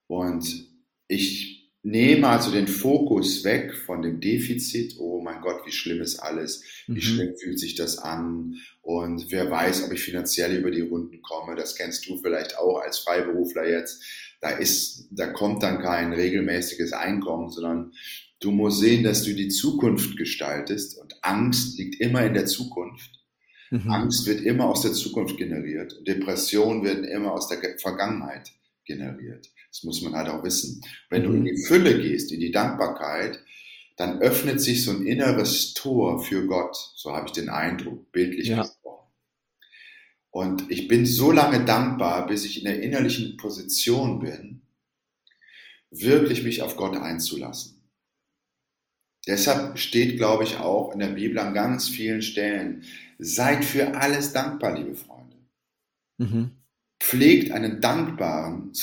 Und ich nehme also den Fokus weg von dem Defizit, oh mein Gott, wie schlimm ist alles, wie mhm. schlimm fühlt sich das an und wer weiß, ob ich finanziell über die Runden komme, das kennst du vielleicht auch als Freiberufler jetzt, da ist, da kommt dann kein regelmäßiges Einkommen, sondern du musst sehen, dass du die Zukunft gestaltest und Angst liegt immer in der Zukunft. Mhm. Angst wird immer aus der Zukunft generiert. Depressionen werden immer aus der Vergangenheit generiert. Das muss man halt auch wissen. Wenn mhm. du in die Fülle gehst, in die Dankbarkeit, dann öffnet sich so ein inneres Tor für Gott. So habe ich den Eindruck, bildlich ja. gesprochen. Und ich bin so lange dankbar, bis ich in der innerlichen Position bin, wirklich mich auf Gott einzulassen. Deshalb steht, glaube ich, auch in der Bibel an ganz vielen Stellen, seid für alles dankbar, liebe Freunde. Mhm. Pflegt einen dankbaren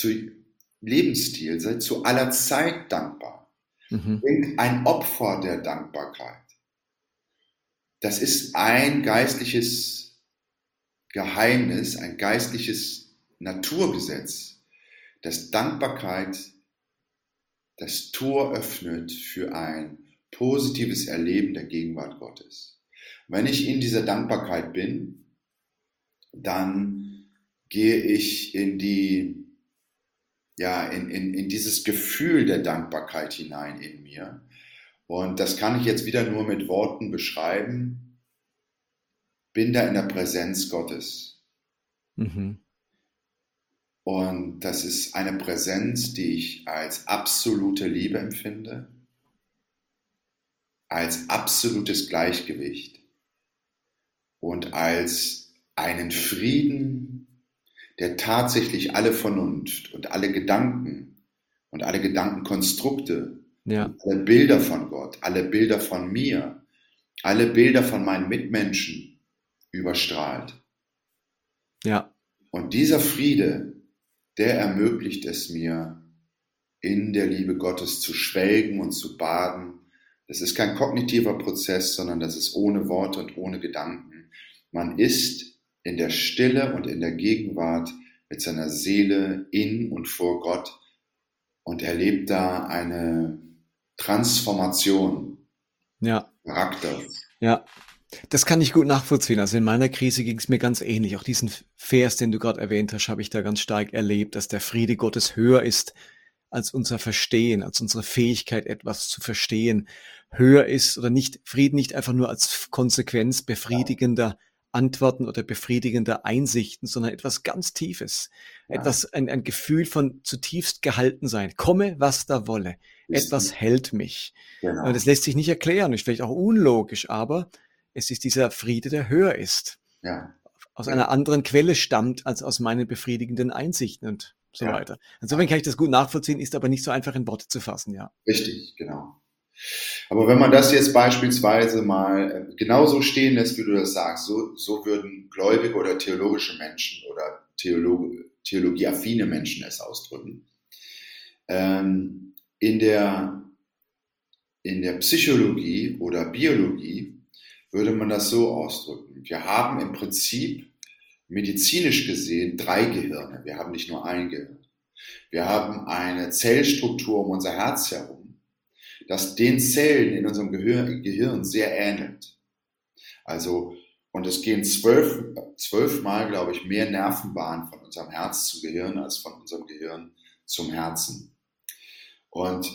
Lebensstil, seid zu aller Zeit dankbar. Mhm. Bringt ein Opfer der Dankbarkeit. Das ist ein geistliches Geheimnis, ein geistliches Naturgesetz, dass Dankbarkeit das Tor öffnet für ein positives Erleben der Gegenwart Gottes. Wenn ich in dieser Dankbarkeit bin, dann gehe ich in die, ja, in, in, in dieses Gefühl der Dankbarkeit hinein in mir. Und das kann ich jetzt wieder nur mit Worten beschreiben. Bin da in der Präsenz Gottes. Mhm. Und das ist eine Präsenz, die ich als absolute Liebe empfinde als absolutes Gleichgewicht und als einen Frieden, der tatsächlich alle Vernunft und alle Gedanken und alle Gedankenkonstrukte, ja. alle Bilder von Gott, alle Bilder von mir, alle Bilder von meinen Mitmenschen überstrahlt. Ja. Und dieser Friede, der ermöglicht es mir, in der Liebe Gottes zu schwelgen und zu baden das ist kein kognitiver Prozess, sondern das ist ohne Worte und ohne Gedanken. Man ist in der Stille und in der Gegenwart mit seiner Seele in und vor Gott und erlebt da eine Transformation. Ja. Charakter. Ja. Das kann ich gut nachvollziehen. Also in meiner Krise ging es mir ganz ähnlich. Auch diesen Vers, den du gerade erwähnt hast, habe ich da ganz stark erlebt, dass der Friede Gottes höher ist als unser Verstehen, als unsere Fähigkeit, etwas zu verstehen, höher ist oder nicht, Frieden nicht einfach nur als Konsequenz befriedigender Antworten oder befriedigender Einsichten, sondern etwas ganz Tiefes. Ja. Etwas, ein, ein Gefühl von zutiefst gehalten sein. Komme, was da wolle. Ist etwas hält mich. Genau. Das lässt sich nicht erklären, ist vielleicht auch unlogisch, aber es ist dieser Friede, der höher ist. Ja. Aus einer anderen Quelle stammt als aus meinen befriedigenden Einsichten und so ja. weiter. Insofern kann ich das gut nachvollziehen, ist aber nicht so einfach in Worte zu fassen, ja. Richtig, genau. Aber wenn man das jetzt beispielsweise mal äh, genauso stehen lässt, wie du das sagst, so, so würden gläubige oder theologische Menschen oder Theolog theologieaffine Menschen es ausdrücken. Ähm, in, der, in der Psychologie oder Biologie würde man das so ausdrücken. Wir haben im Prinzip medizinisch gesehen drei Gehirne. Wir haben nicht nur ein Gehirn. Wir haben eine Zellstruktur um unser Herz herum, das den Zellen in unserem Gehirn, Gehirn sehr ähnelt. Also, und es gehen zwölf, zwölfmal, glaube ich, mehr Nervenbahnen von unserem Herz zum Gehirn als von unserem Gehirn zum Herzen. Und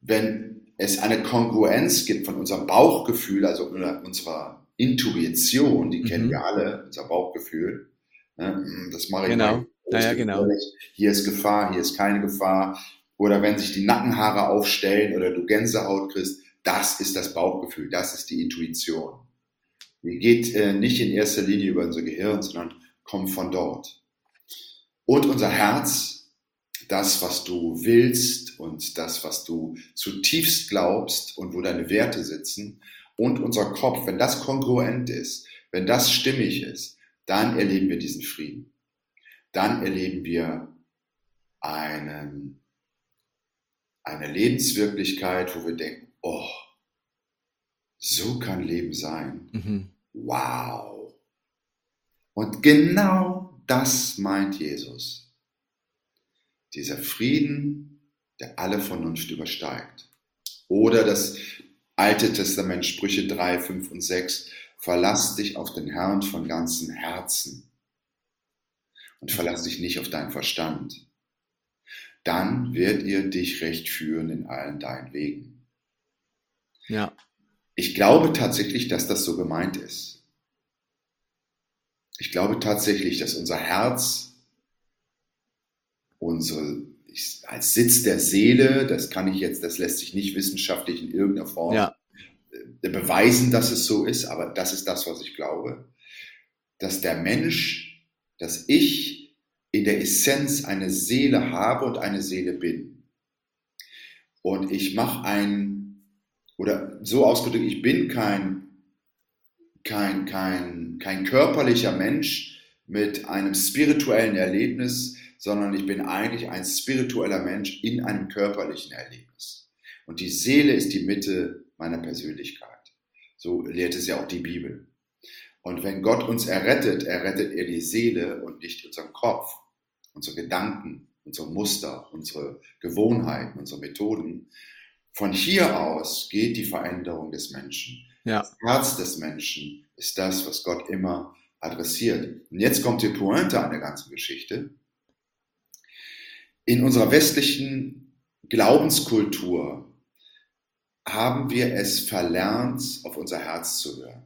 wenn es eine Kongruenz gibt von unserem Bauchgefühl, also unserer Intuition, die mhm. kennen wir alle, unser Bauchgefühl. Ne? Das mache ich genau. Naja, genau. Hier ist Gefahr, hier ist keine Gefahr. Oder wenn sich die Nackenhaare aufstellen oder du Gänsehaut kriegst, das ist das Bauchgefühl, das ist die Intuition. Die geht äh, nicht in erster Linie über unser Gehirn, sondern kommt von dort. Und unser Herz, das, was du willst und das, was du zutiefst glaubst und wo deine Werte sitzen und unser Kopf, wenn das kongruent ist, wenn das stimmig ist, dann erleben wir diesen Frieden. Dann erleben wir einen, eine Lebenswirklichkeit, wo wir denken, oh, so kann Leben sein. Mhm. Wow. Und genau das meint Jesus. Dieser Frieden, der alle Vernunft übersteigt. Oder das Alte Testament, Sprüche 3, 5 und 6, verlass dich auf den Herrn von ganzem Herzen und verlass dich nicht auf deinen Verstand. Dann wird er dich recht führen in allen deinen Wegen. Ja. Ich glaube tatsächlich, dass das so gemeint ist. Ich glaube tatsächlich, dass unser Herz, unsere, als Sitz der Seele, das kann ich jetzt, das lässt sich nicht wissenschaftlich in irgendeiner Form ja. Äh, beweisen, dass es so ist, aber das ist das, was ich glaube, dass der Mensch, dass ich in der Essenz eine Seele habe und eine Seele bin. Und ich mache ein oder so ausgedrückt, ich bin kein, kein, kein, kein körperlicher Mensch mit einem spirituellen Erlebnis, sondern ich bin eigentlich ein spiritueller Mensch in einem körperlichen Erlebnis. Und die Seele ist die Mitte meiner Persönlichkeit. So lehrt es ja auch die Bibel. Und wenn Gott uns errettet, errettet er die Seele und nicht unseren Kopf, unsere Gedanken, unsere Muster, unsere Gewohnheiten, unsere Methoden. Von hier aus geht die Veränderung des Menschen. Ja. Das Herz des Menschen ist das, was Gott immer adressiert. Und jetzt kommt die Pointe an der ganzen Geschichte. In unserer westlichen Glaubenskultur haben wir es verlernt, auf unser Herz zu hören.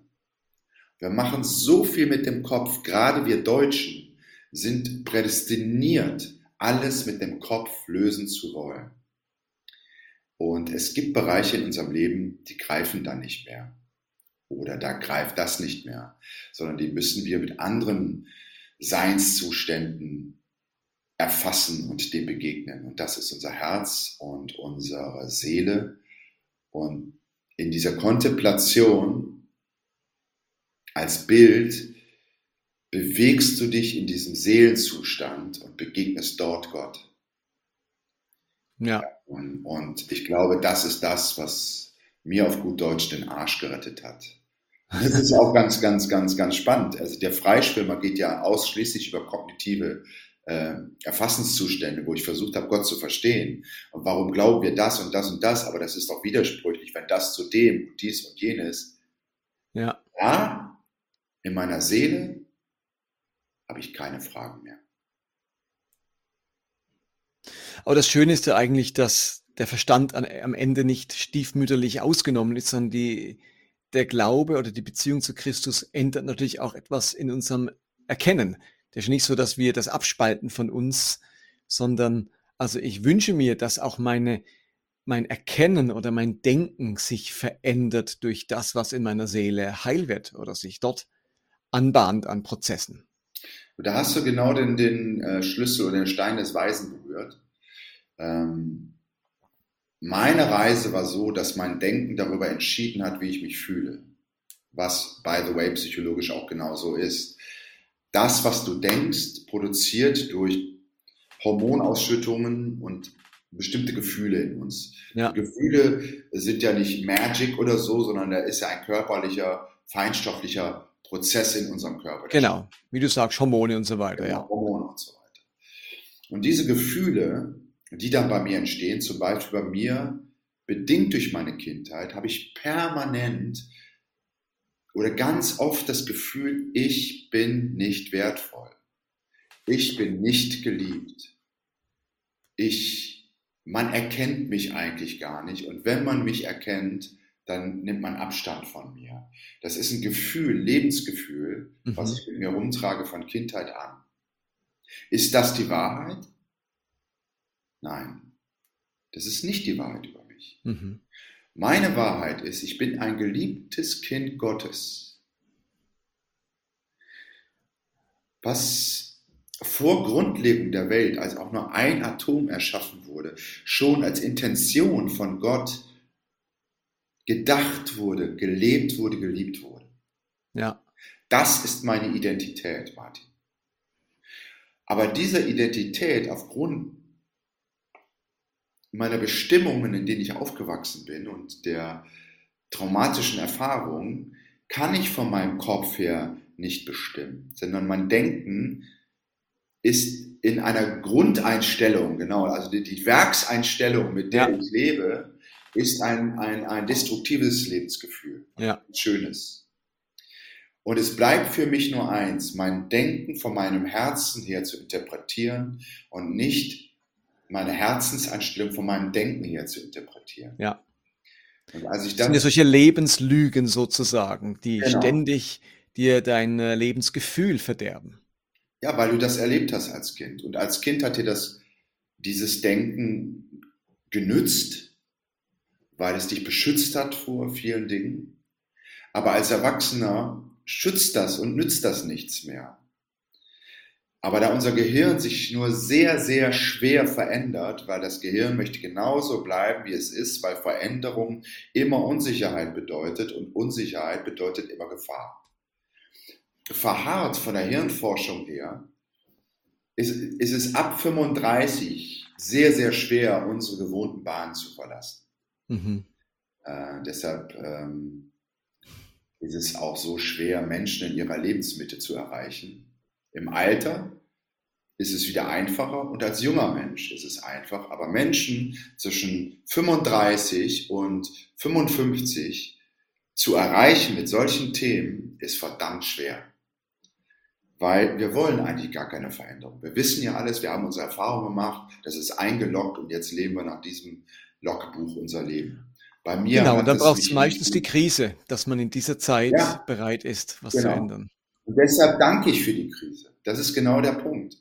Wir machen so viel mit dem Kopf, gerade wir Deutschen sind prädestiniert, alles mit dem Kopf lösen zu wollen. Und es gibt Bereiche in unserem Leben, die greifen dann nicht mehr. Oder da greift das nicht mehr, sondern die müssen wir mit anderen Seinszuständen erfassen und dem begegnen. Und das ist unser Herz und unsere Seele. Und in dieser Kontemplation als Bild bewegst du dich in diesem Seelenzustand und begegnest dort Gott. Ja. Und, und ich glaube, das ist das, was mir auf gut Deutsch den Arsch gerettet hat. Das ist auch ganz, ganz, ganz, ganz spannend. Also der Freischwimmer geht ja ausschließlich über kognitive äh, Erfassenszustände, wo ich versucht habe, Gott zu verstehen. Und warum glauben wir das und das und das? Aber das ist doch widersprüchlich, wenn das zu dem und dies und jenes. Ja. Ja, in meiner Seele habe ich keine Fragen mehr. Aber das Schöne ist ja eigentlich, dass der Verstand an, am Ende nicht stiefmütterlich ausgenommen ist, sondern die, der Glaube oder die Beziehung zu Christus ändert natürlich auch etwas in unserem Erkennen. Das ist nicht so, dass wir das abspalten von uns, sondern also ich wünsche mir, dass auch meine, mein Erkennen oder mein Denken sich verändert durch das, was in meiner Seele heil wird oder sich dort anbahnt an Prozessen. Da hast du genau den, den äh, Schlüssel oder den Stein des Weisen berührt. Ähm, meine Reise war so, dass mein Denken darüber entschieden hat, wie ich mich fühle. Was, by the way, psychologisch auch genauso ist. Das, was du denkst, produziert durch Hormonausschüttungen und bestimmte Gefühle in uns. Ja. Gefühle sind ja nicht Magic oder so, sondern da ist ja ein körperlicher, feinstofflicher Prozess in unserem Körper. Genau, wie du sagst, Hormone und so weiter. Genau, ja. Hormone und so weiter. Und diese Gefühle die dann bei mir entstehen, zum Beispiel bei mir, bedingt durch meine Kindheit, habe ich permanent oder ganz oft das Gefühl, ich bin nicht wertvoll. Ich bin nicht geliebt. Ich, man erkennt mich eigentlich gar nicht. Und wenn man mich erkennt, dann nimmt man Abstand von mir. Das ist ein Gefühl, Lebensgefühl, mhm. was ich mit mir rumtrage von Kindheit an. Ist das die Wahrheit? Nein, das ist nicht die Wahrheit über mich. Mhm. Meine Wahrheit ist, ich bin ein geliebtes Kind Gottes. Was vor Grundlegung der Welt, als auch nur ein Atom erschaffen wurde, schon als Intention von Gott gedacht wurde, gelebt wurde, geliebt wurde. Ja. Das ist meine Identität, Martin. Aber diese Identität aufgrund meiner Bestimmungen, in denen ich aufgewachsen bin und der traumatischen Erfahrungen, kann ich von meinem Kopf her nicht bestimmen, sondern mein Denken ist in einer Grundeinstellung, genau, also die, die Werkseinstellung, mit der ja. ich lebe, ist ein, ein, ein destruktives Lebensgefühl. Ja. Ein schönes. Und es bleibt für mich nur eins, mein Denken von meinem Herzen her zu interpretieren und nicht meine Herzenseinstellung von meinem Denken her zu interpretieren. Ja. Und als ich dann, das sind ja solche Lebenslügen sozusagen, die genau. ständig dir dein äh, Lebensgefühl verderben. Ja, weil du das erlebt hast als Kind. Und als Kind hat dir das, dieses Denken genützt, weil es dich beschützt hat vor vielen Dingen. Aber als Erwachsener schützt das und nützt das nichts mehr. Aber da unser Gehirn sich nur sehr, sehr schwer verändert, weil das Gehirn möchte genauso bleiben, wie es ist, weil Veränderung immer Unsicherheit bedeutet und Unsicherheit bedeutet immer Gefahr verharrt von der Hirnforschung her, ist, ist es ab 35 sehr, sehr schwer, unsere gewohnten Bahnen zu verlassen. Mhm. Äh, deshalb ähm, ist es auch so schwer, Menschen in ihrer Lebensmitte zu erreichen. Im Alter ist es wieder einfacher und als junger Mensch ist es einfach. Aber Menschen zwischen 35 und 55 zu erreichen mit solchen Themen ist verdammt schwer weil wir wollen eigentlich gar keine Veränderung. Wir wissen ja alles, wir haben unsere Erfahrungen gemacht, das ist eingeloggt und jetzt leben wir nach diesem Logbuch unser Leben. Bei mir genau, und dann braucht es meistens die Krise, dass man in dieser Zeit ja, bereit ist, was genau. zu ändern. Und deshalb danke ich für die Krise. Das ist genau der Punkt.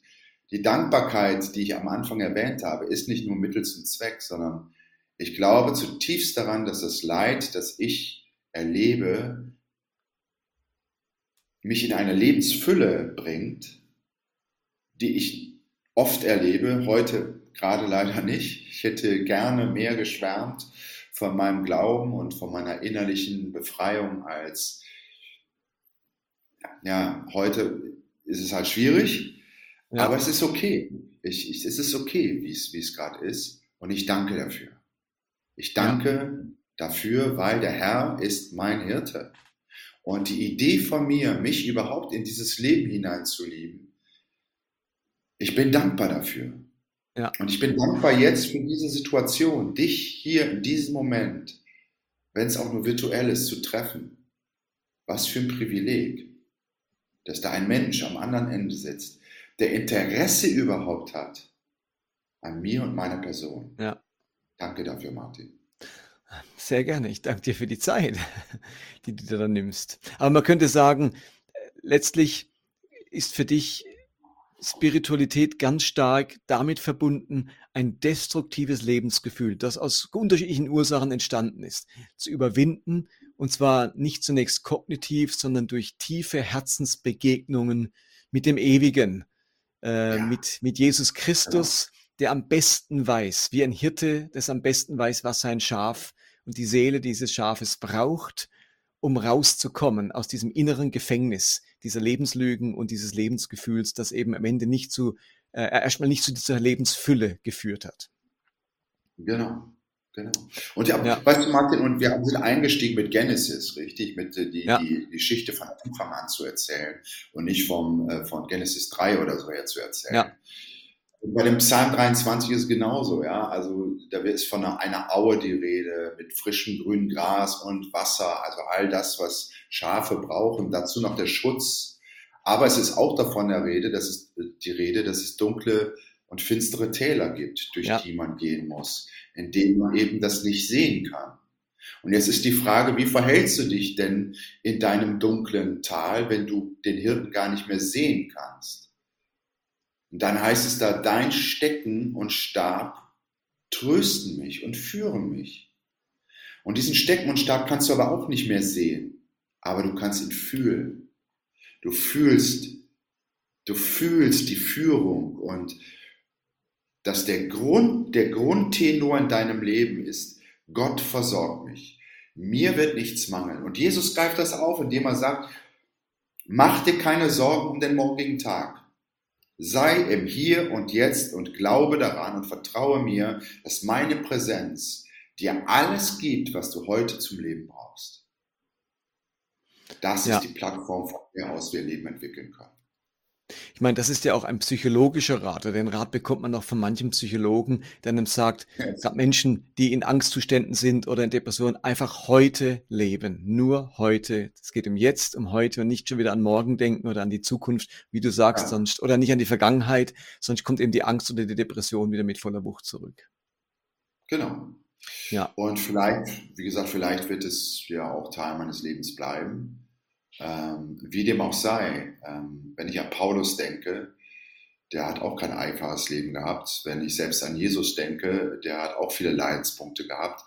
Die Dankbarkeit, die ich am Anfang erwähnt habe, ist nicht nur Mittel zum Zweck, sondern ich glaube zutiefst daran, dass das Leid, das ich erlebe, mich in eine Lebensfülle bringt, die ich oft erlebe, heute gerade leider nicht. Ich hätte gerne mehr geschwärmt von meinem Glauben und von meiner innerlichen Befreiung als, ja, heute ist es halt schwierig, ja. aber es ist okay. Ich, ich, es ist okay, wie es, wie es gerade ist und ich danke dafür. Ich danke ja. dafür, weil der Herr ist mein Hirte. Und die Idee von mir, mich überhaupt in dieses Leben hineinzulieben, ich bin dankbar dafür. Ja. Und ich bin dankbar jetzt für diese Situation, dich hier in diesem Moment, wenn es auch nur virtuell ist, zu treffen. Was für ein Privileg, dass da ein Mensch am anderen Ende sitzt, der Interesse überhaupt hat an mir und meiner Person. Ja. Danke dafür, Martin. Sehr gerne. Ich danke dir für die Zeit, die du dann nimmst. Aber man könnte sagen, letztlich ist für dich Spiritualität ganz stark damit verbunden, ein destruktives Lebensgefühl, das aus unterschiedlichen Ursachen entstanden ist, zu überwinden. Und zwar nicht zunächst kognitiv, sondern durch tiefe Herzensbegegnungen mit dem Ewigen, äh, ja. mit, mit Jesus Christus, genau. der am besten weiß, wie ein Hirte, das am besten weiß, was sein Schaf und die Seele dieses Schafes braucht, um rauszukommen aus diesem inneren Gefängnis dieser Lebenslügen und dieses Lebensgefühls, das eben am Ende nicht zu, äh, erstmal nicht zu dieser Lebensfülle geführt hat. Genau. Genau. Und ja, ja. weißt du, Martin, und wir sind eingestiegen mit Genesis, richtig, mit äh, die, ja. die, die Geschichte von Anfang an zu erzählen und nicht vom, äh, von Genesis 3 oder so her zu erzählen. Ja. Bei dem Psalm 23 ist es genauso, ja. Also da ist von einer, einer Aue die Rede mit frischem grünem Gras und Wasser, also all das, was Schafe brauchen. Dazu noch der Schutz. Aber es ist auch davon der Rede, dass es die Rede, dass es dunkle und finstere Täler gibt, durch ja. die man gehen muss, in denen man eben das nicht sehen kann. Und jetzt ist die Frage, wie verhältst du dich denn in deinem dunklen Tal, wenn du den Hirten gar nicht mehr sehen kannst? Und dann heißt es da, dein Stecken und Stab trösten mich und führen mich. Und diesen Stecken und Stab kannst du aber auch nicht mehr sehen, aber du kannst ihn fühlen. Du fühlst du fühlst die Führung und dass der Grund, der Grundtenor in deinem Leben ist, Gott versorgt mich. Mir wird nichts mangeln. Und Jesus greift das auf, indem er sagt, mach dir keine Sorgen um den morgigen Tag. Sei im Hier und Jetzt und glaube daran und vertraue mir, dass meine Präsenz dir alles gibt, was du heute zum Leben brauchst. Das ja. ist die Plattform, von der aus wir Leben entwickeln können. Ich meine, das ist ja auch ein psychologischer Rat. Oder den Rat bekommt man auch von manchen Psychologen, der einem sagt, gerade Menschen, die in Angstzuständen sind oder in Depressionen, einfach heute leben. Nur heute. Es geht um jetzt, um heute und nicht schon wieder an morgen denken oder an die Zukunft, wie du sagst, ja. sonst, oder nicht an die Vergangenheit, sonst kommt eben die Angst oder die Depression wieder mit voller Wucht zurück. Genau. Ja. Und vielleicht, wie gesagt, vielleicht wird es ja auch Teil meines Lebens bleiben. Ähm, wie dem auch sei, ähm, wenn ich an Paulus denke, der hat auch kein einfaches Leben gehabt. Wenn ich selbst an Jesus denke, der hat auch viele Leidenspunkte gehabt.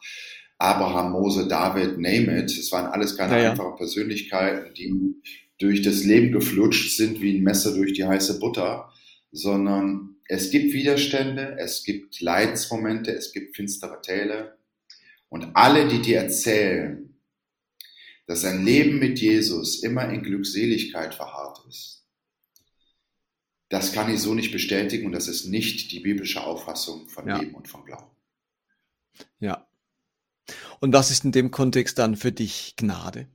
Abraham, Mose, David, name it. Es waren alles keine ja, einfachen Persönlichkeiten, die durch das Leben geflutscht sind wie ein Messer durch die heiße Butter, sondern es gibt Widerstände, es gibt Leidensmomente, es gibt finstere Täle. Und alle, die dir erzählen, dass ein Leben mit Jesus immer in Glückseligkeit verharrt ist. Das kann ich so nicht bestätigen und das ist nicht die biblische Auffassung von ja. Leben und von Glauben. Ja. Und was ist in dem Kontext dann für dich Gnade?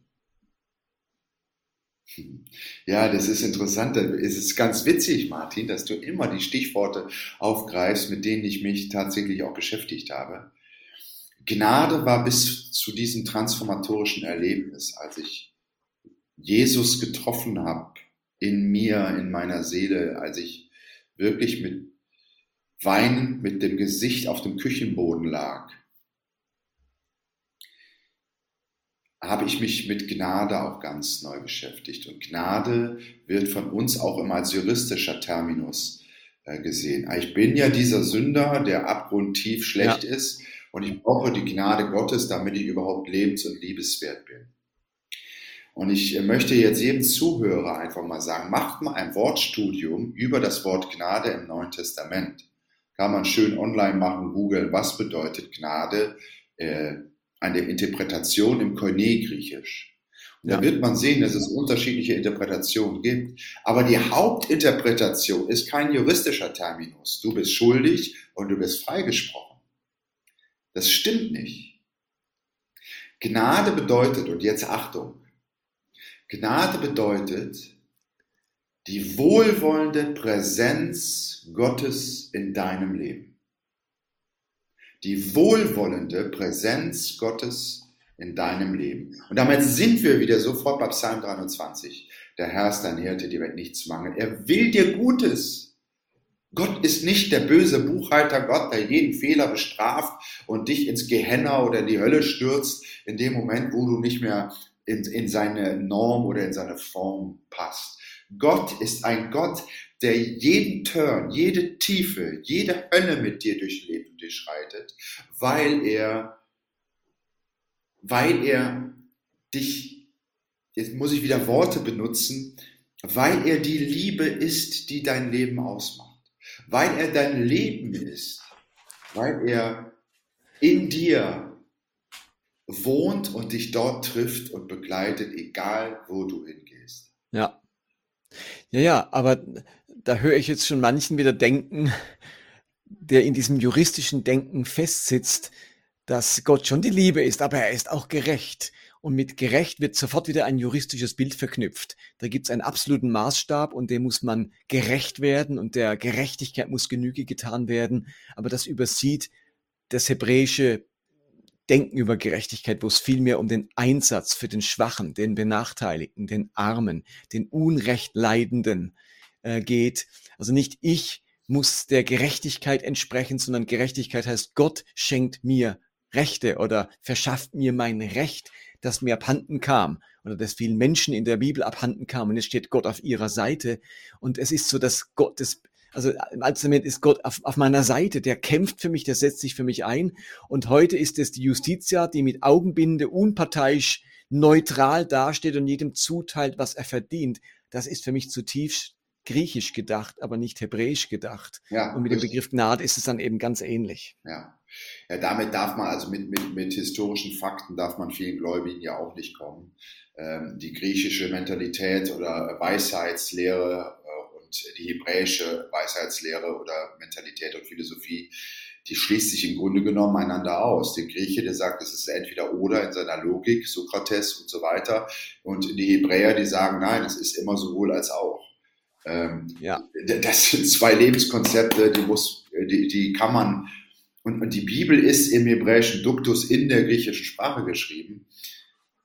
Ja, das ist interessant. Es ist ganz witzig, Martin, dass du immer die Stichworte aufgreifst, mit denen ich mich tatsächlich auch beschäftigt habe. Gnade war bis zu diesem transformatorischen Erlebnis, als ich Jesus getroffen habe, in mir, in meiner Seele, als ich wirklich mit weinend mit dem Gesicht auf dem Küchenboden lag, habe ich mich mit Gnade auch ganz neu beschäftigt. Und Gnade wird von uns auch immer als juristischer Terminus äh, gesehen. Ich bin ja dieser Sünder, der abgrundtief schlecht ja. ist und ich brauche die Gnade Gottes, damit ich überhaupt lebens- und liebeswert bin. Und ich möchte jetzt jedem Zuhörer einfach mal sagen, macht mal ein Wortstudium über das Wort Gnade im Neuen Testament. Kann man schön online machen, googeln, was bedeutet Gnade, äh, eine Interpretation im Koine-Griechisch. Und ja. da wird man sehen, dass es unterschiedliche Interpretationen gibt. Aber die Hauptinterpretation ist kein juristischer Terminus. Du bist schuldig und du bist freigesprochen. Das stimmt nicht. Gnade bedeutet, und jetzt Achtung, Gnade bedeutet die wohlwollende Präsenz Gottes in deinem Leben. Die wohlwollende Präsenz Gottes in deinem Leben. Und damit sind wir wieder sofort bei Psalm 23. Der Herr ist dein Hirte, dir wird nichts mangeln. Er will dir Gutes. Gott ist nicht der böse Buchhalter Gott, der jeden Fehler bestraft und dich ins Gehenna oder in die Hölle stürzt, in dem Moment, wo du nicht mehr in, in seine Norm oder in seine Form passt. Gott ist ein Gott, der jeden Turn, jede Tiefe, jede Hölle mit dir durchlebt und durchschreitet, weil er, weil er dich, jetzt muss ich wieder Worte benutzen, weil er die Liebe ist, die dein Leben ausmacht weil er dein Leben ist, weil er in dir wohnt und dich dort trifft und begleitet, egal wo du hingehst. Ja. Ja, ja, aber da höre ich jetzt schon manchen wieder denken, der in diesem juristischen Denken festsitzt, dass Gott schon die Liebe ist, aber er ist auch gerecht. Und mit gerecht wird sofort wieder ein juristisches Bild verknüpft. Da gibt es einen absoluten Maßstab und dem muss man gerecht werden und der Gerechtigkeit muss Genüge getan werden. Aber das übersieht das hebräische Denken über Gerechtigkeit, wo es vielmehr um den Einsatz für den Schwachen, den Benachteiligten, den Armen, den Unrechtleidenden äh, geht. Also nicht ich muss der Gerechtigkeit entsprechen, sondern Gerechtigkeit heißt, Gott schenkt mir Rechte oder verschafft mir mein Recht, das mir abhanden kam oder das vielen Menschen in der Bibel abhanden kam. Und jetzt steht Gott auf ihrer Seite. Und es ist so, dass Gott, das, also im Alten Testament ist Gott auf, auf meiner Seite, der kämpft für mich, der setzt sich für mich ein. Und heute ist es die Justitia, die mit Augenbinde unparteiisch neutral dasteht und jedem zuteilt, was er verdient. Das ist für mich zutiefst griechisch gedacht, aber nicht hebräisch gedacht. Ja, Und mit dem Begriff Gnade ist es dann eben ganz ähnlich. Ja. ja, damit darf man, also mit, mit, mit historischen Fakten darf man vielen Gläubigen ja auch nicht kommen. Ähm, die griechische Mentalität oder Weisheitslehre äh, und die hebräische Weisheitslehre oder Mentalität und Philosophie, die schließt sich im Grunde genommen einander aus. Der Grieche, der sagt, es ist entweder oder in seiner Logik, Sokrates und so weiter. Und die Hebräer, die sagen, nein, es ist immer sowohl als auch. Ähm, ja. Das sind zwei Lebenskonzepte, die muss, die, die kann man, und, und die Bibel ist im hebräischen Duktus in der griechischen Sprache geschrieben.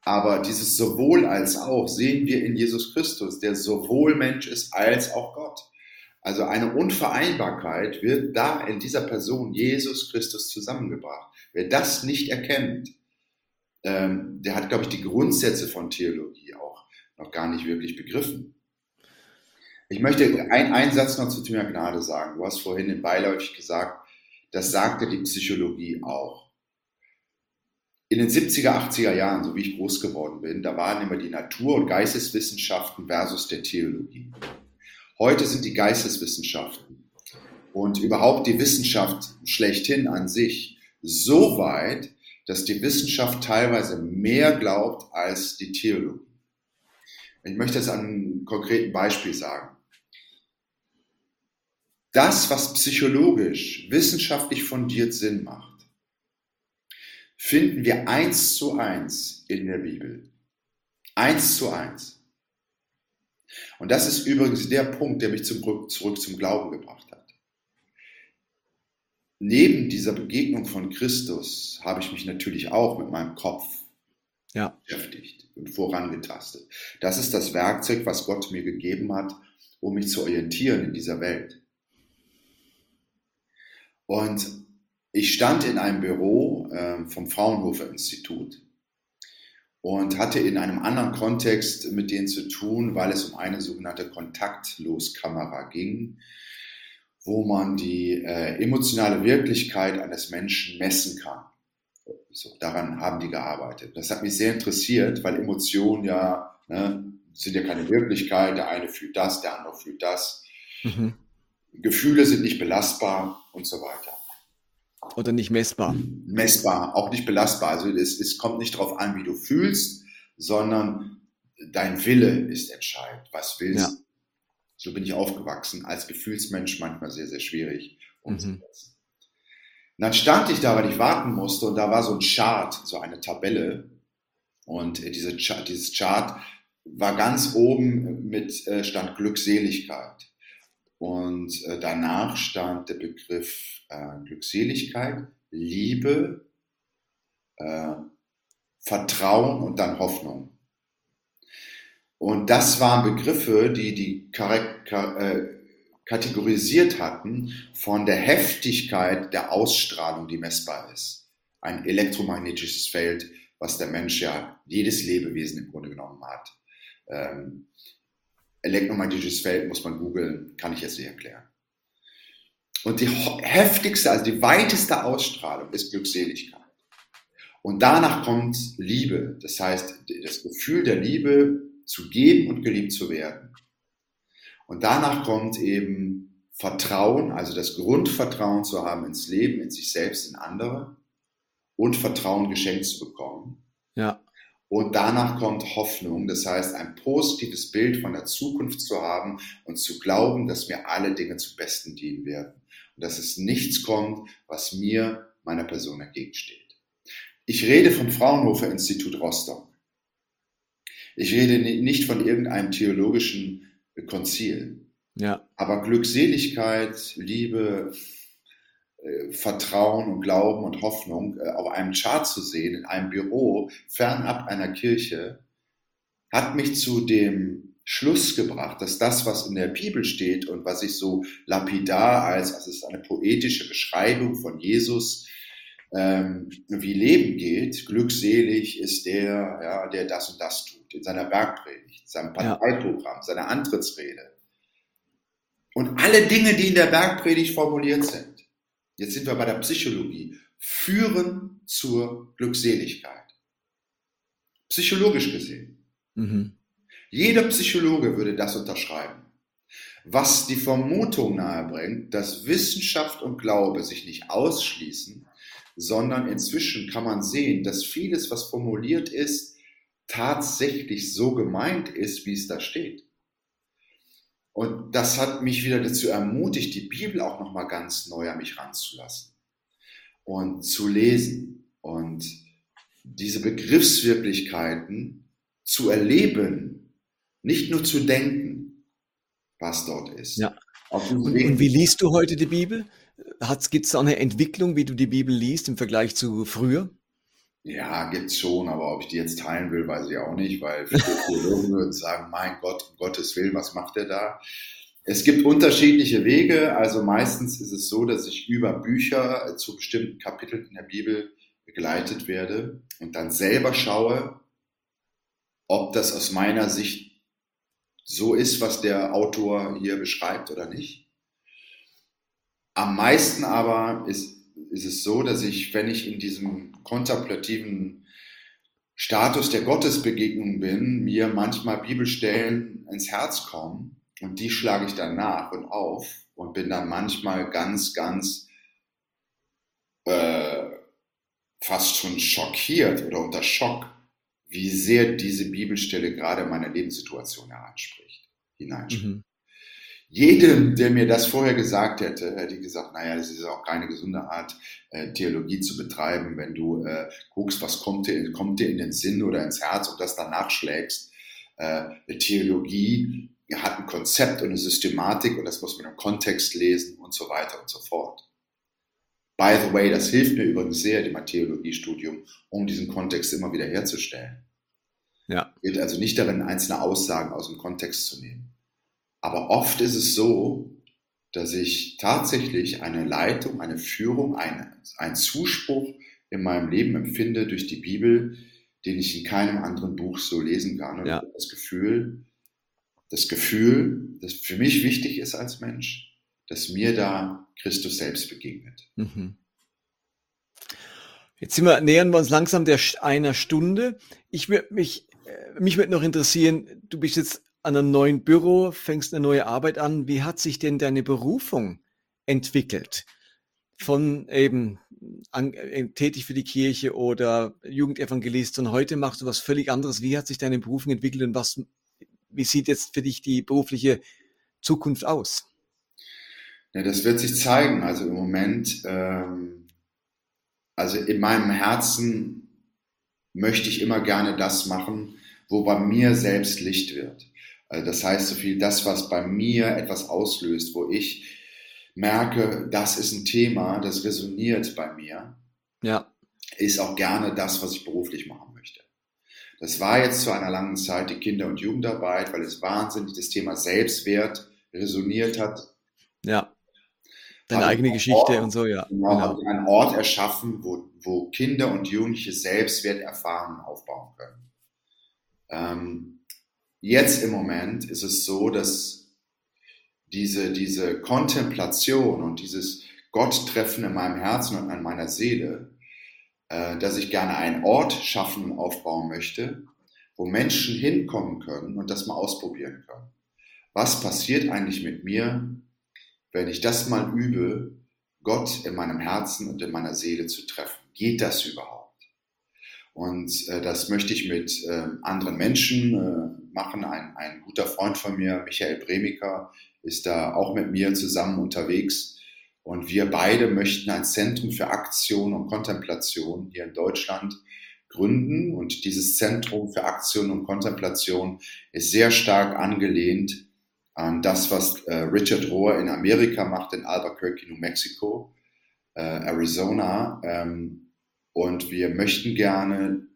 Aber dieses sowohl als auch sehen wir in Jesus Christus, der sowohl Mensch ist als auch Gott. Also eine Unvereinbarkeit wird da in dieser Person Jesus Christus zusammengebracht. Wer das nicht erkennt, ähm, der hat, glaube ich, die Grundsätze von Theologie auch noch gar nicht wirklich begriffen. Ich möchte einen Satz noch zu Thema Gnade sagen. Du hast vorhin in beiläufig gesagt, das sagte die Psychologie auch. In den 70er, 80er Jahren, so wie ich groß geworden bin, da waren immer die Natur- und Geisteswissenschaften versus der Theologie. Heute sind die Geisteswissenschaften und überhaupt die Wissenschaft schlechthin an sich so weit, dass die Wissenschaft teilweise mehr glaubt als die Theologie. Ich möchte es an einem konkreten Beispiel sagen. Das, was psychologisch, wissenschaftlich fundiert Sinn macht, finden wir eins zu eins in der Bibel. Eins zu eins. Und das ist übrigens der Punkt, der mich zum, zurück zum Glauben gebracht hat. Neben dieser Begegnung von Christus habe ich mich natürlich auch mit meinem Kopf ja. beschäftigt und vorangetastet. Das ist das Werkzeug, was Gott mir gegeben hat, um mich zu orientieren in dieser Welt. Und ich stand in einem Büro äh, vom Fraunhofer Institut und hatte in einem anderen Kontext mit denen zu tun, weil es um eine sogenannte Kontaktloskamera ging, wo man die äh, emotionale Wirklichkeit eines Menschen messen kann. So, daran haben die gearbeitet. Das hat mich sehr interessiert, weil Emotionen ja ne, sind ja keine Wirklichkeit. Der eine fühlt das, der andere fühlt das. Mhm. Gefühle sind nicht belastbar und so weiter. Oder nicht messbar? Messbar, auch nicht belastbar. Also es, es kommt nicht darauf an, wie du fühlst, sondern dein Wille ist entscheidend. Was willst ja. So bin ich aufgewachsen, als Gefühlsmensch manchmal sehr, sehr schwierig umzusetzen. Mhm. Und dann stand ich da, weil ich warten musste und da war so ein Chart, so eine Tabelle. Und diese Chart, dieses Chart war ganz oben mit äh, stand Glückseligkeit. Und äh, danach stand der Begriff äh, Glückseligkeit, Liebe, äh, Vertrauen und dann Hoffnung. Und das waren Begriffe, die die äh, kategorisiert hatten von der Heftigkeit der Ausstrahlung, die messbar ist. Ein elektromagnetisches Feld, was der Mensch ja, jedes Lebewesen im Grunde genommen hat. Ähm, elektromagnetisches Feld muss man googeln, kann ich jetzt nicht erklären. Und die heftigste, also die weiteste Ausstrahlung ist Glückseligkeit. Und danach kommt Liebe, das heißt das Gefühl der Liebe zu geben und geliebt zu werden. Und danach kommt eben Vertrauen, also das Grundvertrauen zu haben ins Leben, in sich selbst, in andere und Vertrauen geschenkt zu bekommen. Ja. Und danach kommt Hoffnung, das heißt ein positives Bild von der Zukunft zu haben und zu glauben, dass mir alle Dinge zum Besten dienen werden und dass es nichts kommt, was mir, meiner Person entgegensteht. Ich rede vom Fraunhofer Institut Rostock. Ich rede nicht von irgendeinem theologischen Konzil. Ja. Aber Glückseligkeit, Liebe, Vertrauen und Glauben und Hoffnung äh, auf einem Chart zu sehen, in einem Büro, fernab einer Kirche, hat mich zu dem Schluss gebracht, dass das, was in der Bibel steht und was ich so lapidar als, also es ist eine poetische Beschreibung von Jesus, ähm, wie Leben geht, glückselig ist der, ja, der das und das tut, in seiner Bergpredigt, seinem Parteiprogramm, ja. seiner Antrittsrede. Und alle Dinge, die in der Bergpredigt formuliert sind, jetzt sind wir bei der Psychologie, führen zur Glückseligkeit. Psychologisch gesehen. Mhm. Jeder Psychologe würde das unterschreiben. Was die Vermutung nahebringt, dass Wissenschaft und Glaube sich nicht ausschließen, sondern inzwischen kann man sehen, dass vieles, was formuliert ist, tatsächlich so gemeint ist, wie es da steht. Und das hat mich wieder dazu ermutigt, die Bibel auch noch mal ganz neu an mich ranzulassen und zu lesen und diese Begriffswirklichkeiten zu erleben, nicht nur zu denken, was dort ist. Ja. Und, und, wie liest du heute die Bibel? Gibt es da eine Entwicklung, wie du die Bibel liest im Vergleich zu früher? Ja, gibt's schon, aber ob ich die jetzt teilen will, weiß ich auch nicht, weil viele Theologen würden sagen, mein Gott, um Gottes Willen, was macht er da? Es gibt unterschiedliche Wege, also meistens ist es so, dass ich über Bücher zu bestimmten Kapiteln in der Bibel begleitet werde und dann selber schaue, ob das aus meiner Sicht so ist, was der Autor hier beschreibt oder nicht. Am meisten aber ist ist es so, dass ich, wenn ich in diesem kontemplativen Status der Gottesbegegnung bin, mir manchmal Bibelstellen ins Herz kommen und die schlage ich dann nach und auf und bin dann manchmal ganz, ganz äh, fast schon schockiert oder unter Schock, wie sehr diese Bibelstelle gerade meine Lebenssituation heranspricht, hineinspricht. Mhm. Jedem, der mir das vorher gesagt hätte, hätte ich gesagt, naja, das ist auch keine gesunde Art, äh, Theologie zu betreiben, wenn du äh, guckst, was kommt dir, kommt dir in den Sinn oder ins Herz und das dann nachschlägst. Äh, Theologie hat ein Konzept und eine Systematik und das muss man im Kontext lesen und so weiter und so fort. By the way, das hilft mir übrigens sehr, mein Theologiestudium, um diesen Kontext immer wieder herzustellen. Ja. Geht also nicht darin, einzelne Aussagen aus dem Kontext zu nehmen. Aber oft ist es so, dass ich tatsächlich eine Leitung, eine Führung, eine, einen Zuspruch in meinem Leben empfinde durch die Bibel, den ich in keinem anderen Buch so lesen kann. Und ja. das Gefühl, das Gefühl, das für mich wichtig ist als Mensch, dass mir da Christus selbst begegnet. Mhm. Jetzt wir, nähern wir uns langsam der einer Stunde. Ich würde mich, äh, mich würde noch interessieren, du bist jetzt an einem neuen Büro, fängst eine neue Arbeit an. Wie hat sich denn deine Berufung entwickelt? Von eben an, äh, tätig für die Kirche oder Jugendevangelist und heute machst du was völlig anderes. Wie hat sich deine Berufung entwickelt und was, wie sieht jetzt für dich die berufliche Zukunft aus? Ja, das wird sich zeigen. Also im Moment, ähm, also in meinem Herzen möchte ich immer gerne das machen, wo bei mir selbst Licht wird. Also das heißt so viel, das, was bei mir etwas auslöst, wo ich merke, das ist ein Thema, das resoniert bei mir, ja. ist auch gerne das, was ich beruflich machen möchte. Das war jetzt zu einer langen Zeit die Kinder- und Jugendarbeit, weil es wahnsinnig das Thema Selbstwert resoniert hat. Ja. Deine eigene Geschichte Ort, und so, ja. Genau, genau. einen Ort erschaffen, wo, wo Kinder und Jugendliche Selbstwert erfahren aufbauen können. Ähm, Jetzt im Moment ist es so, dass diese, diese Kontemplation und dieses Gott-Treffen in meinem Herzen und an meiner Seele, äh, dass ich gerne einen Ort schaffen und aufbauen möchte, wo Menschen hinkommen können und das mal ausprobieren können. Was passiert eigentlich mit mir, wenn ich das mal übe, Gott in meinem Herzen und in meiner Seele zu treffen? Geht das überhaupt? Und äh, das möchte ich mit äh, anderen Menschen äh, machen. Ein, ein guter Freund von mir, Michael Bremiker, ist da auch mit mir zusammen unterwegs. Und wir beide möchten ein Zentrum für Aktion und Kontemplation hier in Deutschland gründen. Und dieses Zentrum für Aktion und Kontemplation ist sehr stark angelehnt an das, was äh, Richard Rohr in Amerika macht, in Albuquerque, New Mexico, äh, Arizona. Ähm, und wir möchten gerne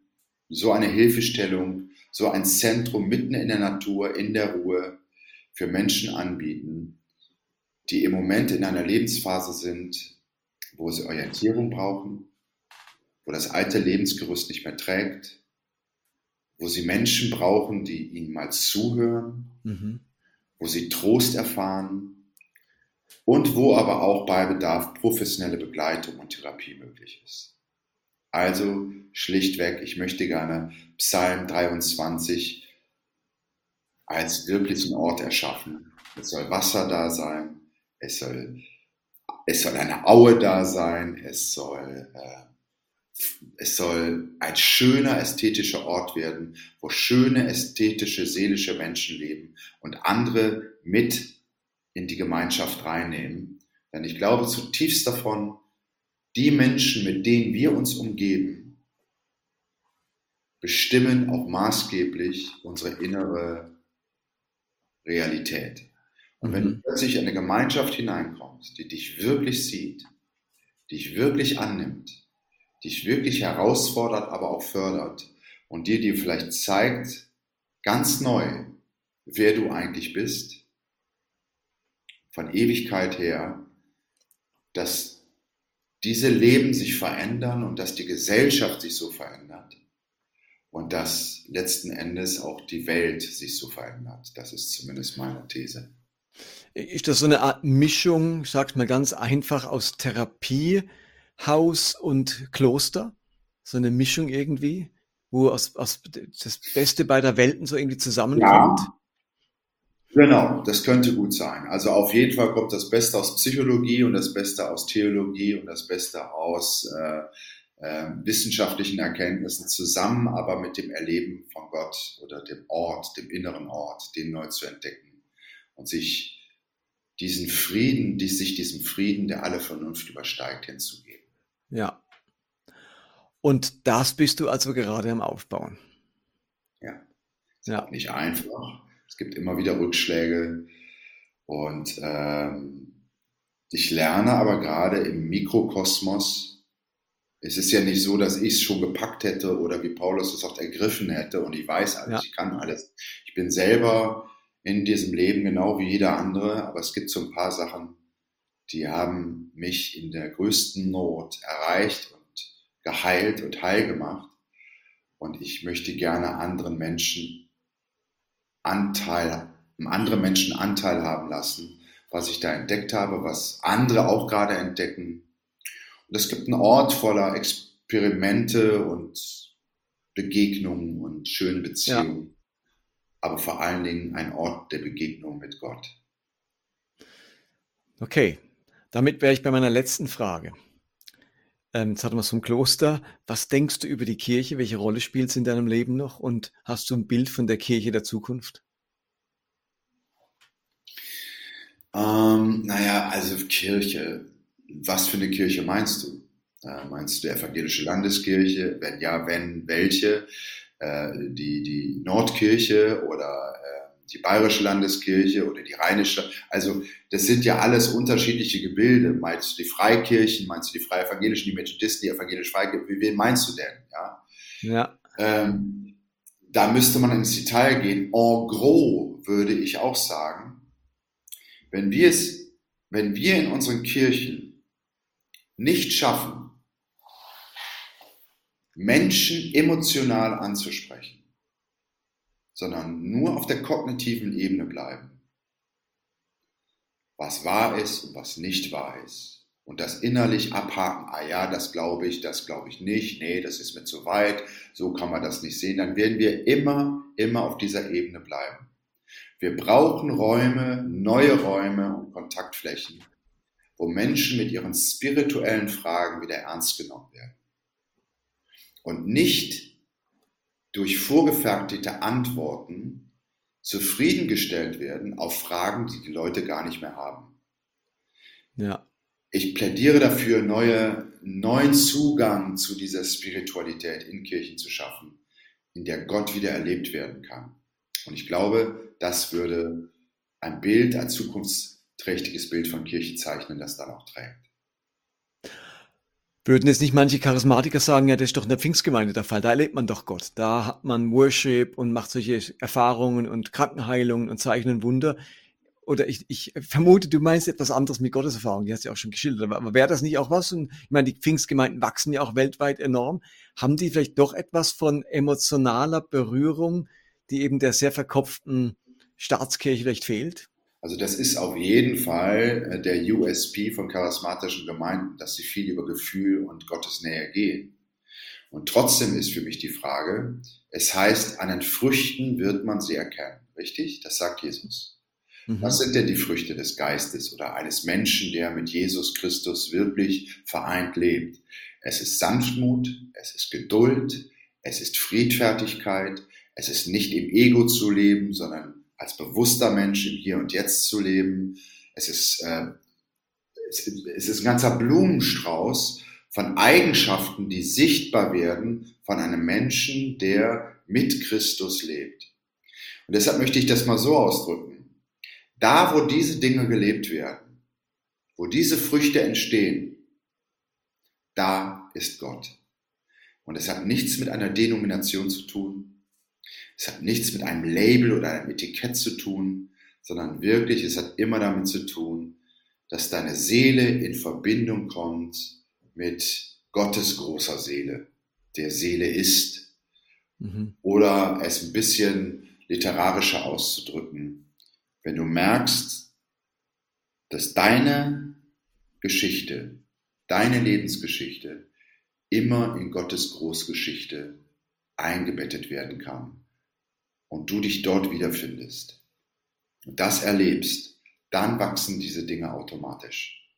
so eine Hilfestellung, so ein Zentrum mitten in der Natur, in der Ruhe für Menschen anbieten, die im Moment in einer Lebensphase sind, wo sie Orientierung brauchen, wo das alte Lebensgerüst nicht mehr trägt, wo sie Menschen brauchen, die ihnen mal zuhören, mhm. wo sie Trost erfahren und wo aber auch bei Bedarf professionelle Begleitung und Therapie möglich ist. Also schlichtweg, ich möchte gerne Psalm 23 als wirklichen Ort erschaffen, es soll Wasser da sein, es soll, es soll eine Aue da sein, es soll, äh, es soll ein schöner ästhetischer Ort werden, wo schöne ästhetische, seelische Menschen leben und andere mit in die Gemeinschaft reinnehmen. Denn ich glaube zutiefst davon, die Menschen, mit denen wir uns umgeben, bestimmen auch maßgeblich unsere innere Realität. Und wenn du mhm. plötzlich in eine Gemeinschaft hineinkommst, die dich wirklich sieht, dich wirklich annimmt, dich wirklich herausfordert, aber auch fördert und dir dir vielleicht zeigt, ganz neu, wer du eigentlich bist, von Ewigkeit her, dass diese Leben sich verändern und dass die Gesellschaft sich so verändert und dass letzten Endes auch die Welt sich so verändert. Das ist zumindest meine These. Ist das so eine Art Mischung, ich sag's mal ganz einfach, aus Therapiehaus und Kloster? So eine Mischung irgendwie, wo aus, aus das Beste beider Welten so irgendwie zusammenkommt? Ja. Genau, das könnte gut sein. Also auf jeden Fall kommt das Beste aus Psychologie und das Beste aus Theologie und das Beste aus äh, äh, wissenschaftlichen Erkenntnissen zusammen, aber mit dem Erleben von Gott oder dem Ort, dem inneren Ort, den neu zu entdecken und sich diesen Frieden, die, sich diesem Frieden, der alle Vernunft übersteigt, hinzugeben. Ja. Und das bist du also gerade am Aufbauen. Ja. ja. Nicht einfach. Es gibt immer wieder Rückschläge. Und ähm, ich lerne aber gerade im Mikrokosmos, es ist ja nicht so, dass ich es schon gepackt hätte oder wie Paulus es auch ergriffen hätte und ich weiß alles, ja. ich kann alles. Ich bin selber in diesem Leben genau wie jeder andere, aber es gibt so ein paar Sachen, die haben mich in der größten Not erreicht und geheilt und heil gemacht. Und ich möchte gerne anderen Menschen Anteil, andere Menschen Anteil haben lassen, was ich da entdeckt habe, was andere auch gerade entdecken. Und es gibt einen Ort voller Experimente und Begegnungen und schönen Beziehungen. Ja aber vor allen Dingen ein Ort der Begegnung mit Gott. Okay, damit wäre ich bei meiner letzten Frage. Ähm, jetzt hatten wir es vom Kloster. Was denkst du über die Kirche? Welche Rolle spielt es in deinem Leben noch? Und hast du ein Bild von der Kirche der Zukunft? Ähm, naja, also Kirche. Was für eine Kirche meinst du? Äh, meinst du evangelische Landeskirche? Wenn ja, wenn, welche? Äh, die, die Nordkirche oder äh, die Bayerische Landeskirche oder die Rheinische. Also das sind ja alles unterschiedliche Gebilde. Meinst du die Freikirchen, meinst du die Freie Evangelischen, die Methodisten, die evangelisch Freikirchen? Wen meinst du denn? Ja. ja. Ähm, da müsste man ins Detail gehen. En gros würde ich auch sagen, wenn wir es, wenn wir in unseren Kirchen nicht schaffen, Menschen emotional anzusprechen, sondern nur auf der kognitiven Ebene bleiben. Was wahr ist und was nicht wahr ist. Und das innerlich abhaken, ah ja, das glaube ich, das glaube ich nicht, nee, das ist mir zu weit, so kann man das nicht sehen, dann werden wir immer, immer auf dieser Ebene bleiben. Wir brauchen Räume, neue Räume und Kontaktflächen, wo Menschen mit ihren spirituellen Fragen wieder ernst genommen werden und nicht durch vorgefertigte Antworten zufriedengestellt werden auf Fragen, die die Leute gar nicht mehr haben. Ja. Ich plädiere dafür, neue, neuen Zugang zu dieser Spiritualität in Kirchen zu schaffen, in der Gott wieder erlebt werden kann. Und ich glaube, das würde ein Bild, ein zukunftsträchtiges Bild von Kirche zeichnen, das dann auch trägt. Würden jetzt nicht manche Charismatiker sagen, ja, das ist doch in der Pfingstgemeinde der Fall, da erlebt man doch Gott. Da hat man Worship und macht solche Erfahrungen und Krankenheilungen und Zeichnen Wunder. Oder ich, ich vermute, du meinst etwas anderes mit Gotteserfahrung, die hast du ja auch schon geschildert. Aber wäre das nicht auch was? Und ich meine, die Pfingstgemeinden wachsen ja auch weltweit enorm. Haben die vielleicht doch etwas von emotionaler Berührung, die eben der sehr verkopften Staatskirche vielleicht fehlt? Also das ist auf jeden Fall äh, der USP von charismatischen Gemeinden, dass sie viel über Gefühl und Gottes Nähe gehen. Und trotzdem ist für mich die Frage, es heißt, an den Früchten wird man sie erkennen. Richtig? Das sagt Jesus. Mhm. Was sind denn die Früchte des Geistes oder eines Menschen, der mit Jesus Christus wirklich vereint lebt? Es ist Sanftmut, es ist Geduld, es ist Friedfertigkeit, es ist nicht im Ego zu leben, sondern als bewusster Mensch im Hier und Jetzt zu leben. Es ist, äh, es, es ist ein ganzer Blumenstrauß von Eigenschaften, die sichtbar werden von einem Menschen, der mit Christus lebt. Und deshalb möchte ich das mal so ausdrücken. Da, wo diese Dinge gelebt werden, wo diese Früchte entstehen, da ist Gott. Und es hat nichts mit einer Denomination zu tun. Es hat nichts mit einem Label oder einem Etikett zu tun, sondern wirklich, es hat immer damit zu tun, dass deine Seele in Verbindung kommt mit Gottes großer Seele, der Seele ist. Mhm. Oder es ein bisschen literarischer auszudrücken, wenn du merkst, dass deine Geschichte, deine Lebensgeschichte immer in Gottes Großgeschichte eingebettet werden kann und du dich dort wiederfindest und das erlebst, dann wachsen diese Dinge automatisch.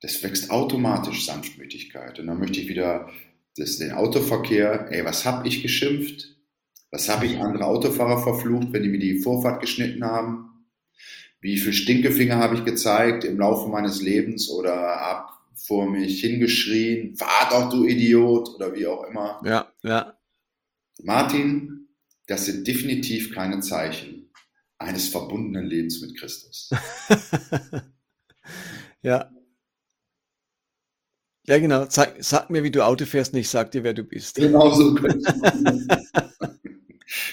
Das wächst automatisch Sanftmütigkeit. Und dann möchte ich wieder das, den Autoverkehr, ey, was hab ich geschimpft? Was habe ich andere Autofahrer verflucht, wenn die mir die Vorfahrt geschnitten haben? Wie viel Stinkefinger habe ich gezeigt im Laufe meines Lebens oder habe vor mich hingeschrien, fahr doch du Idiot oder wie auch immer. Ja, ja. Martin, das sind definitiv keine Zeichen eines verbundenen Lebens mit Christus. ja. Ja, genau. Sag, sag, mir, wie du Auto fährst, nicht sag dir, wer du bist. Genau so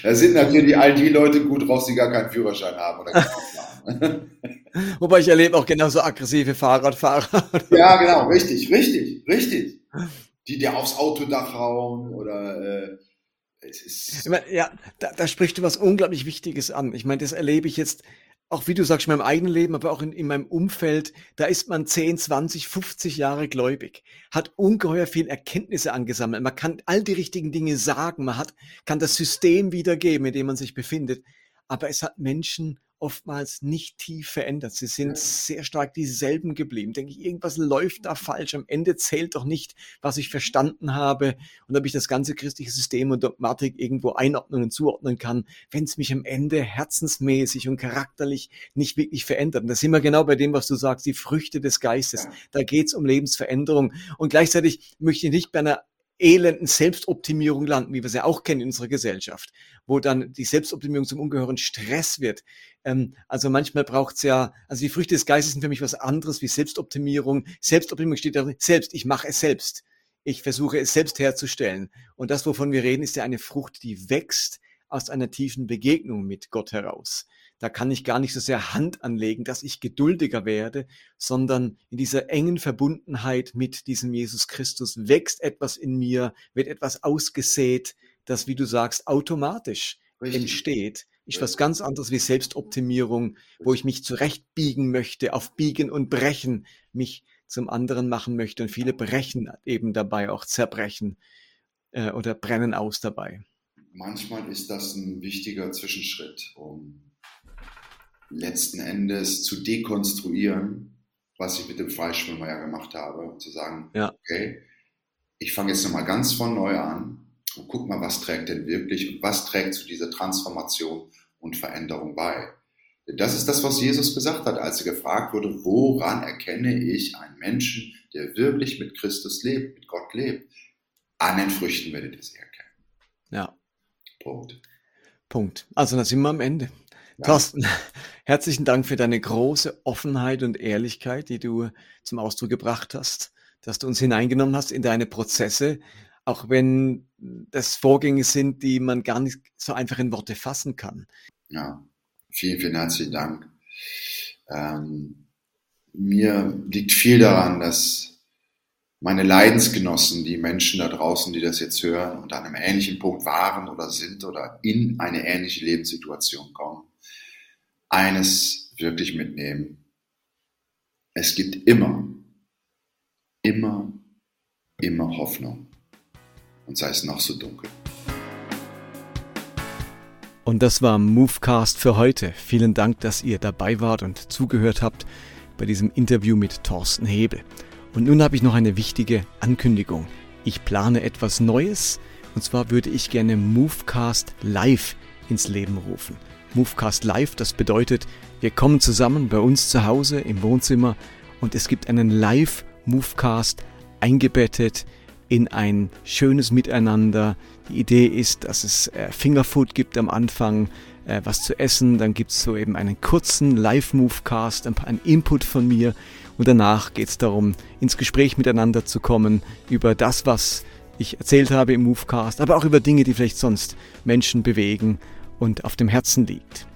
Da sind natürlich all die Leute gut drauf, die gar keinen Führerschein haben oder Wobei ich erlebe auch genauso aggressive Fahrradfahrer. ja, genau, richtig, richtig, richtig. Die dir aufs Autodach hauen oder äh, ist. Meine, ja, da, da sprichst du was unglaublich Wichtiges an. Ich meine, das erlebe ich jetzt auch wie du sagst, in meinem eigenen Leben, aber auch in, in, meinem Umfeld, da ist man 10, 20, 50 Jahre gläubig, hat ungeheuer viel Erkenntnisse angesammelt. Man kann all die richtigen Dinge sagen, man hat, kann das System wiedergeben, in dem man sich befindet. Aber es hat Menschen oftmals nicht tief verändert. Sie sind sehr stark dieselben geblieben. Denke ich, irgendwas läuft da falsch. Am Ende zählt doch nicht, was ich verstanden habe und ob ich das ganze christliche System und Dogmatik irgendwo einordnen und zuordnen kann, wenn es mich am Ende herzensmäßig und charakterlich nicht wirklich verändert. Und da sind wir genau bei dem, was du sagst, die Früchte des Geistes. Da geht es um Lebensveränderung. Und gleichzeitig möchte ich nicht bei einer elenden Selbstoptimierung landen, wie wir sie auch kennen in unserer Gesellschaft, wo dann die Selbstoptimierung zum ungeheuren Stress wird. Ähm, also manchmal braucht es ja, also die Früchte des Geistes sind für mich was anderes wie Selbstoptimierung. Selbstoptimierung steht da selbst, ich mache es selbst. Ich versuche es selbst herzustellen. Und das, wovon wir reden, ist ja eine Frucht, die wächst aus einer tiefen Begegnung mit Gott heraus da kann ich gar nicht so sehr Hand anlegen, dass ich geduldiger werde, sondern in dieser engen Verbundenheit mit diesem Jesus Christus wächst etwas in mir, wird etwas ausgesät, das, wie du sagst, automatisch Richtig. entsteht. Ist was ganz anderes wie Selbstoptimierung, wo ich mich zurechtbiegen möchte, auf Biegen und Brechen mich zum anderen machen möchte. Und viele brechen eben dabei auch zerbrechen äh, oder brennen aus dabei. Manchmal ist das ein wichtiger Zwischenschritt, um letzten Endes zu dekonstruieren, was ich mit dem Freischwimmer ja gemacht habe, und zu sagen, ja. okay, ich fange jetzt nochmal ganz von neu an und guck mal, was trägt denn wirklich und was trägt zu dieser Transformation und Veränderung bei. Denn das ist das, was Jesus gesagt hat, als er gefragt wurde, woran erkenne ich einen Menschen, der wirklich mit Christus lebt, mit Gott lebt? An den Früchten werdet ihr sie erkennen. Ja. Punkt. Punkt. Also da sind wir am Ende. Ja. Thorsten, herzlichen Dank für deine große Offenheit und Ehrlichkeit, die du zum Ausdruck gebracht hast, dass du uns hineingenommen hast in deine Prozesse, auch wenn das Vorgänge sind, die man gar nicht so einfach in Worte fassen kann. Ja, vielen, vielen herzlichen Dank. Ähm, mir liegt viel daran, dass meine Leidensgenossen, die Menschen da draußen, die das jetzt hören und an einem ähnlichen Punkt waren oder sind oder in eine ähnliche Lebenssituation kommen, eines wirklich mitnehmen. Es gibt immer, immer, immer Hoffnung. Und sei es noch so dunkel. Und das war Movecast für heute. Vielen Dank, dass ihr dabei wart und zugehört habt bei diesem Interview mit Thorsten Hebel. Und nun habe ich noch eine wichtige Ankündigung. Ich plane etwas Neues und zwar würde ich gerne Movecast Live ins Leben rufen. Movecast Live, das bedeutet, wir kommen zusammen bei uns zu Hause im Wohnzimmer und es gibt einen Live-Movecast eingebettet in ein schönes Miteinander. Die Idee ist, dass es äh, Fingerfood gibt am Anfang, äh, was zu essen, dann gibt es so eben einen kurzen Live-Movecast, ein, ein Input von mir. Und danach geht es darum, ins Gespräch miteinander zu kommen über das, was ich erzählt habe im Movecast, aber auch über Dinge, die vielleicht sonst Menschen bewegen und auf dem Herzen liegt.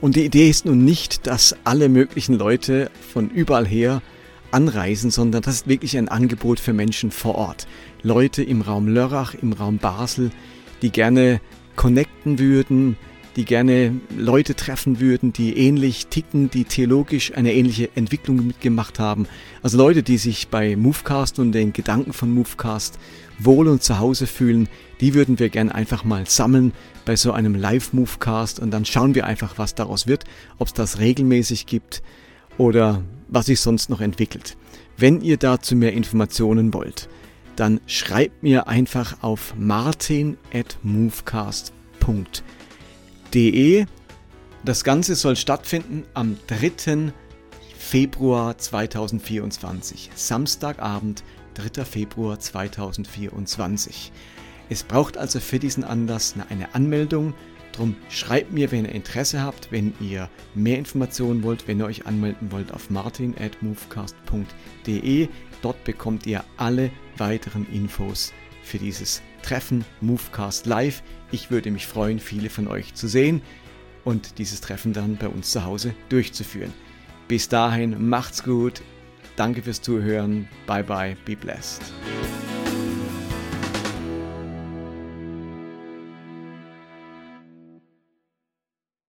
Und die Idee ist nun nicht, dass alle möglichen Leute von überall her anreisen, sondern das ist wirklich ein Angebot für Menschen vor Ort. Leute im Raum Lörrach, im Raum Basel, die gerne connecten würden, die gerne Leute treffen würden, die ähnlich ticken, die theologisch eine ähnliche Entwicklung mitgemacht haben. Also Leute, die sich bei Movecast und den Gedanken von Movecast wohl und zu Hause fühlen, die würden wir gerne einfach mal sammeln bei so einem Live-Movecast und dann schauen wir einfach, was daraus wird, ob es das regelmäßig gibt oder was sich sonst noch entwickelt. Wenn ihr dazu mehr Informationen wollt, dann schreibt mir einfach auf martin.movecast.de. Das Ganze soll stattfinden am 3. Februar 2024, Samstagabend, 3. Februar 2024. Es braucht also für diesen Anlass eine Anmeldung Drum schreibt mir, wenn ihr Interesse habt, wenn ihr mehr Informationen wollt, wenn ihr euch anmelden wollt auf martin.movecast.de. Dort bekommt ihr alle weiteren Infos für dieses Treffen Movecast Live. Ich würde mich freuen, viele von euch zu sehen und dieses Treffen dann bei uns zu Hause durchzuführen. Bis dahin, macht's gut. Danke fürs Zuhören. Bye bye. Be blessed.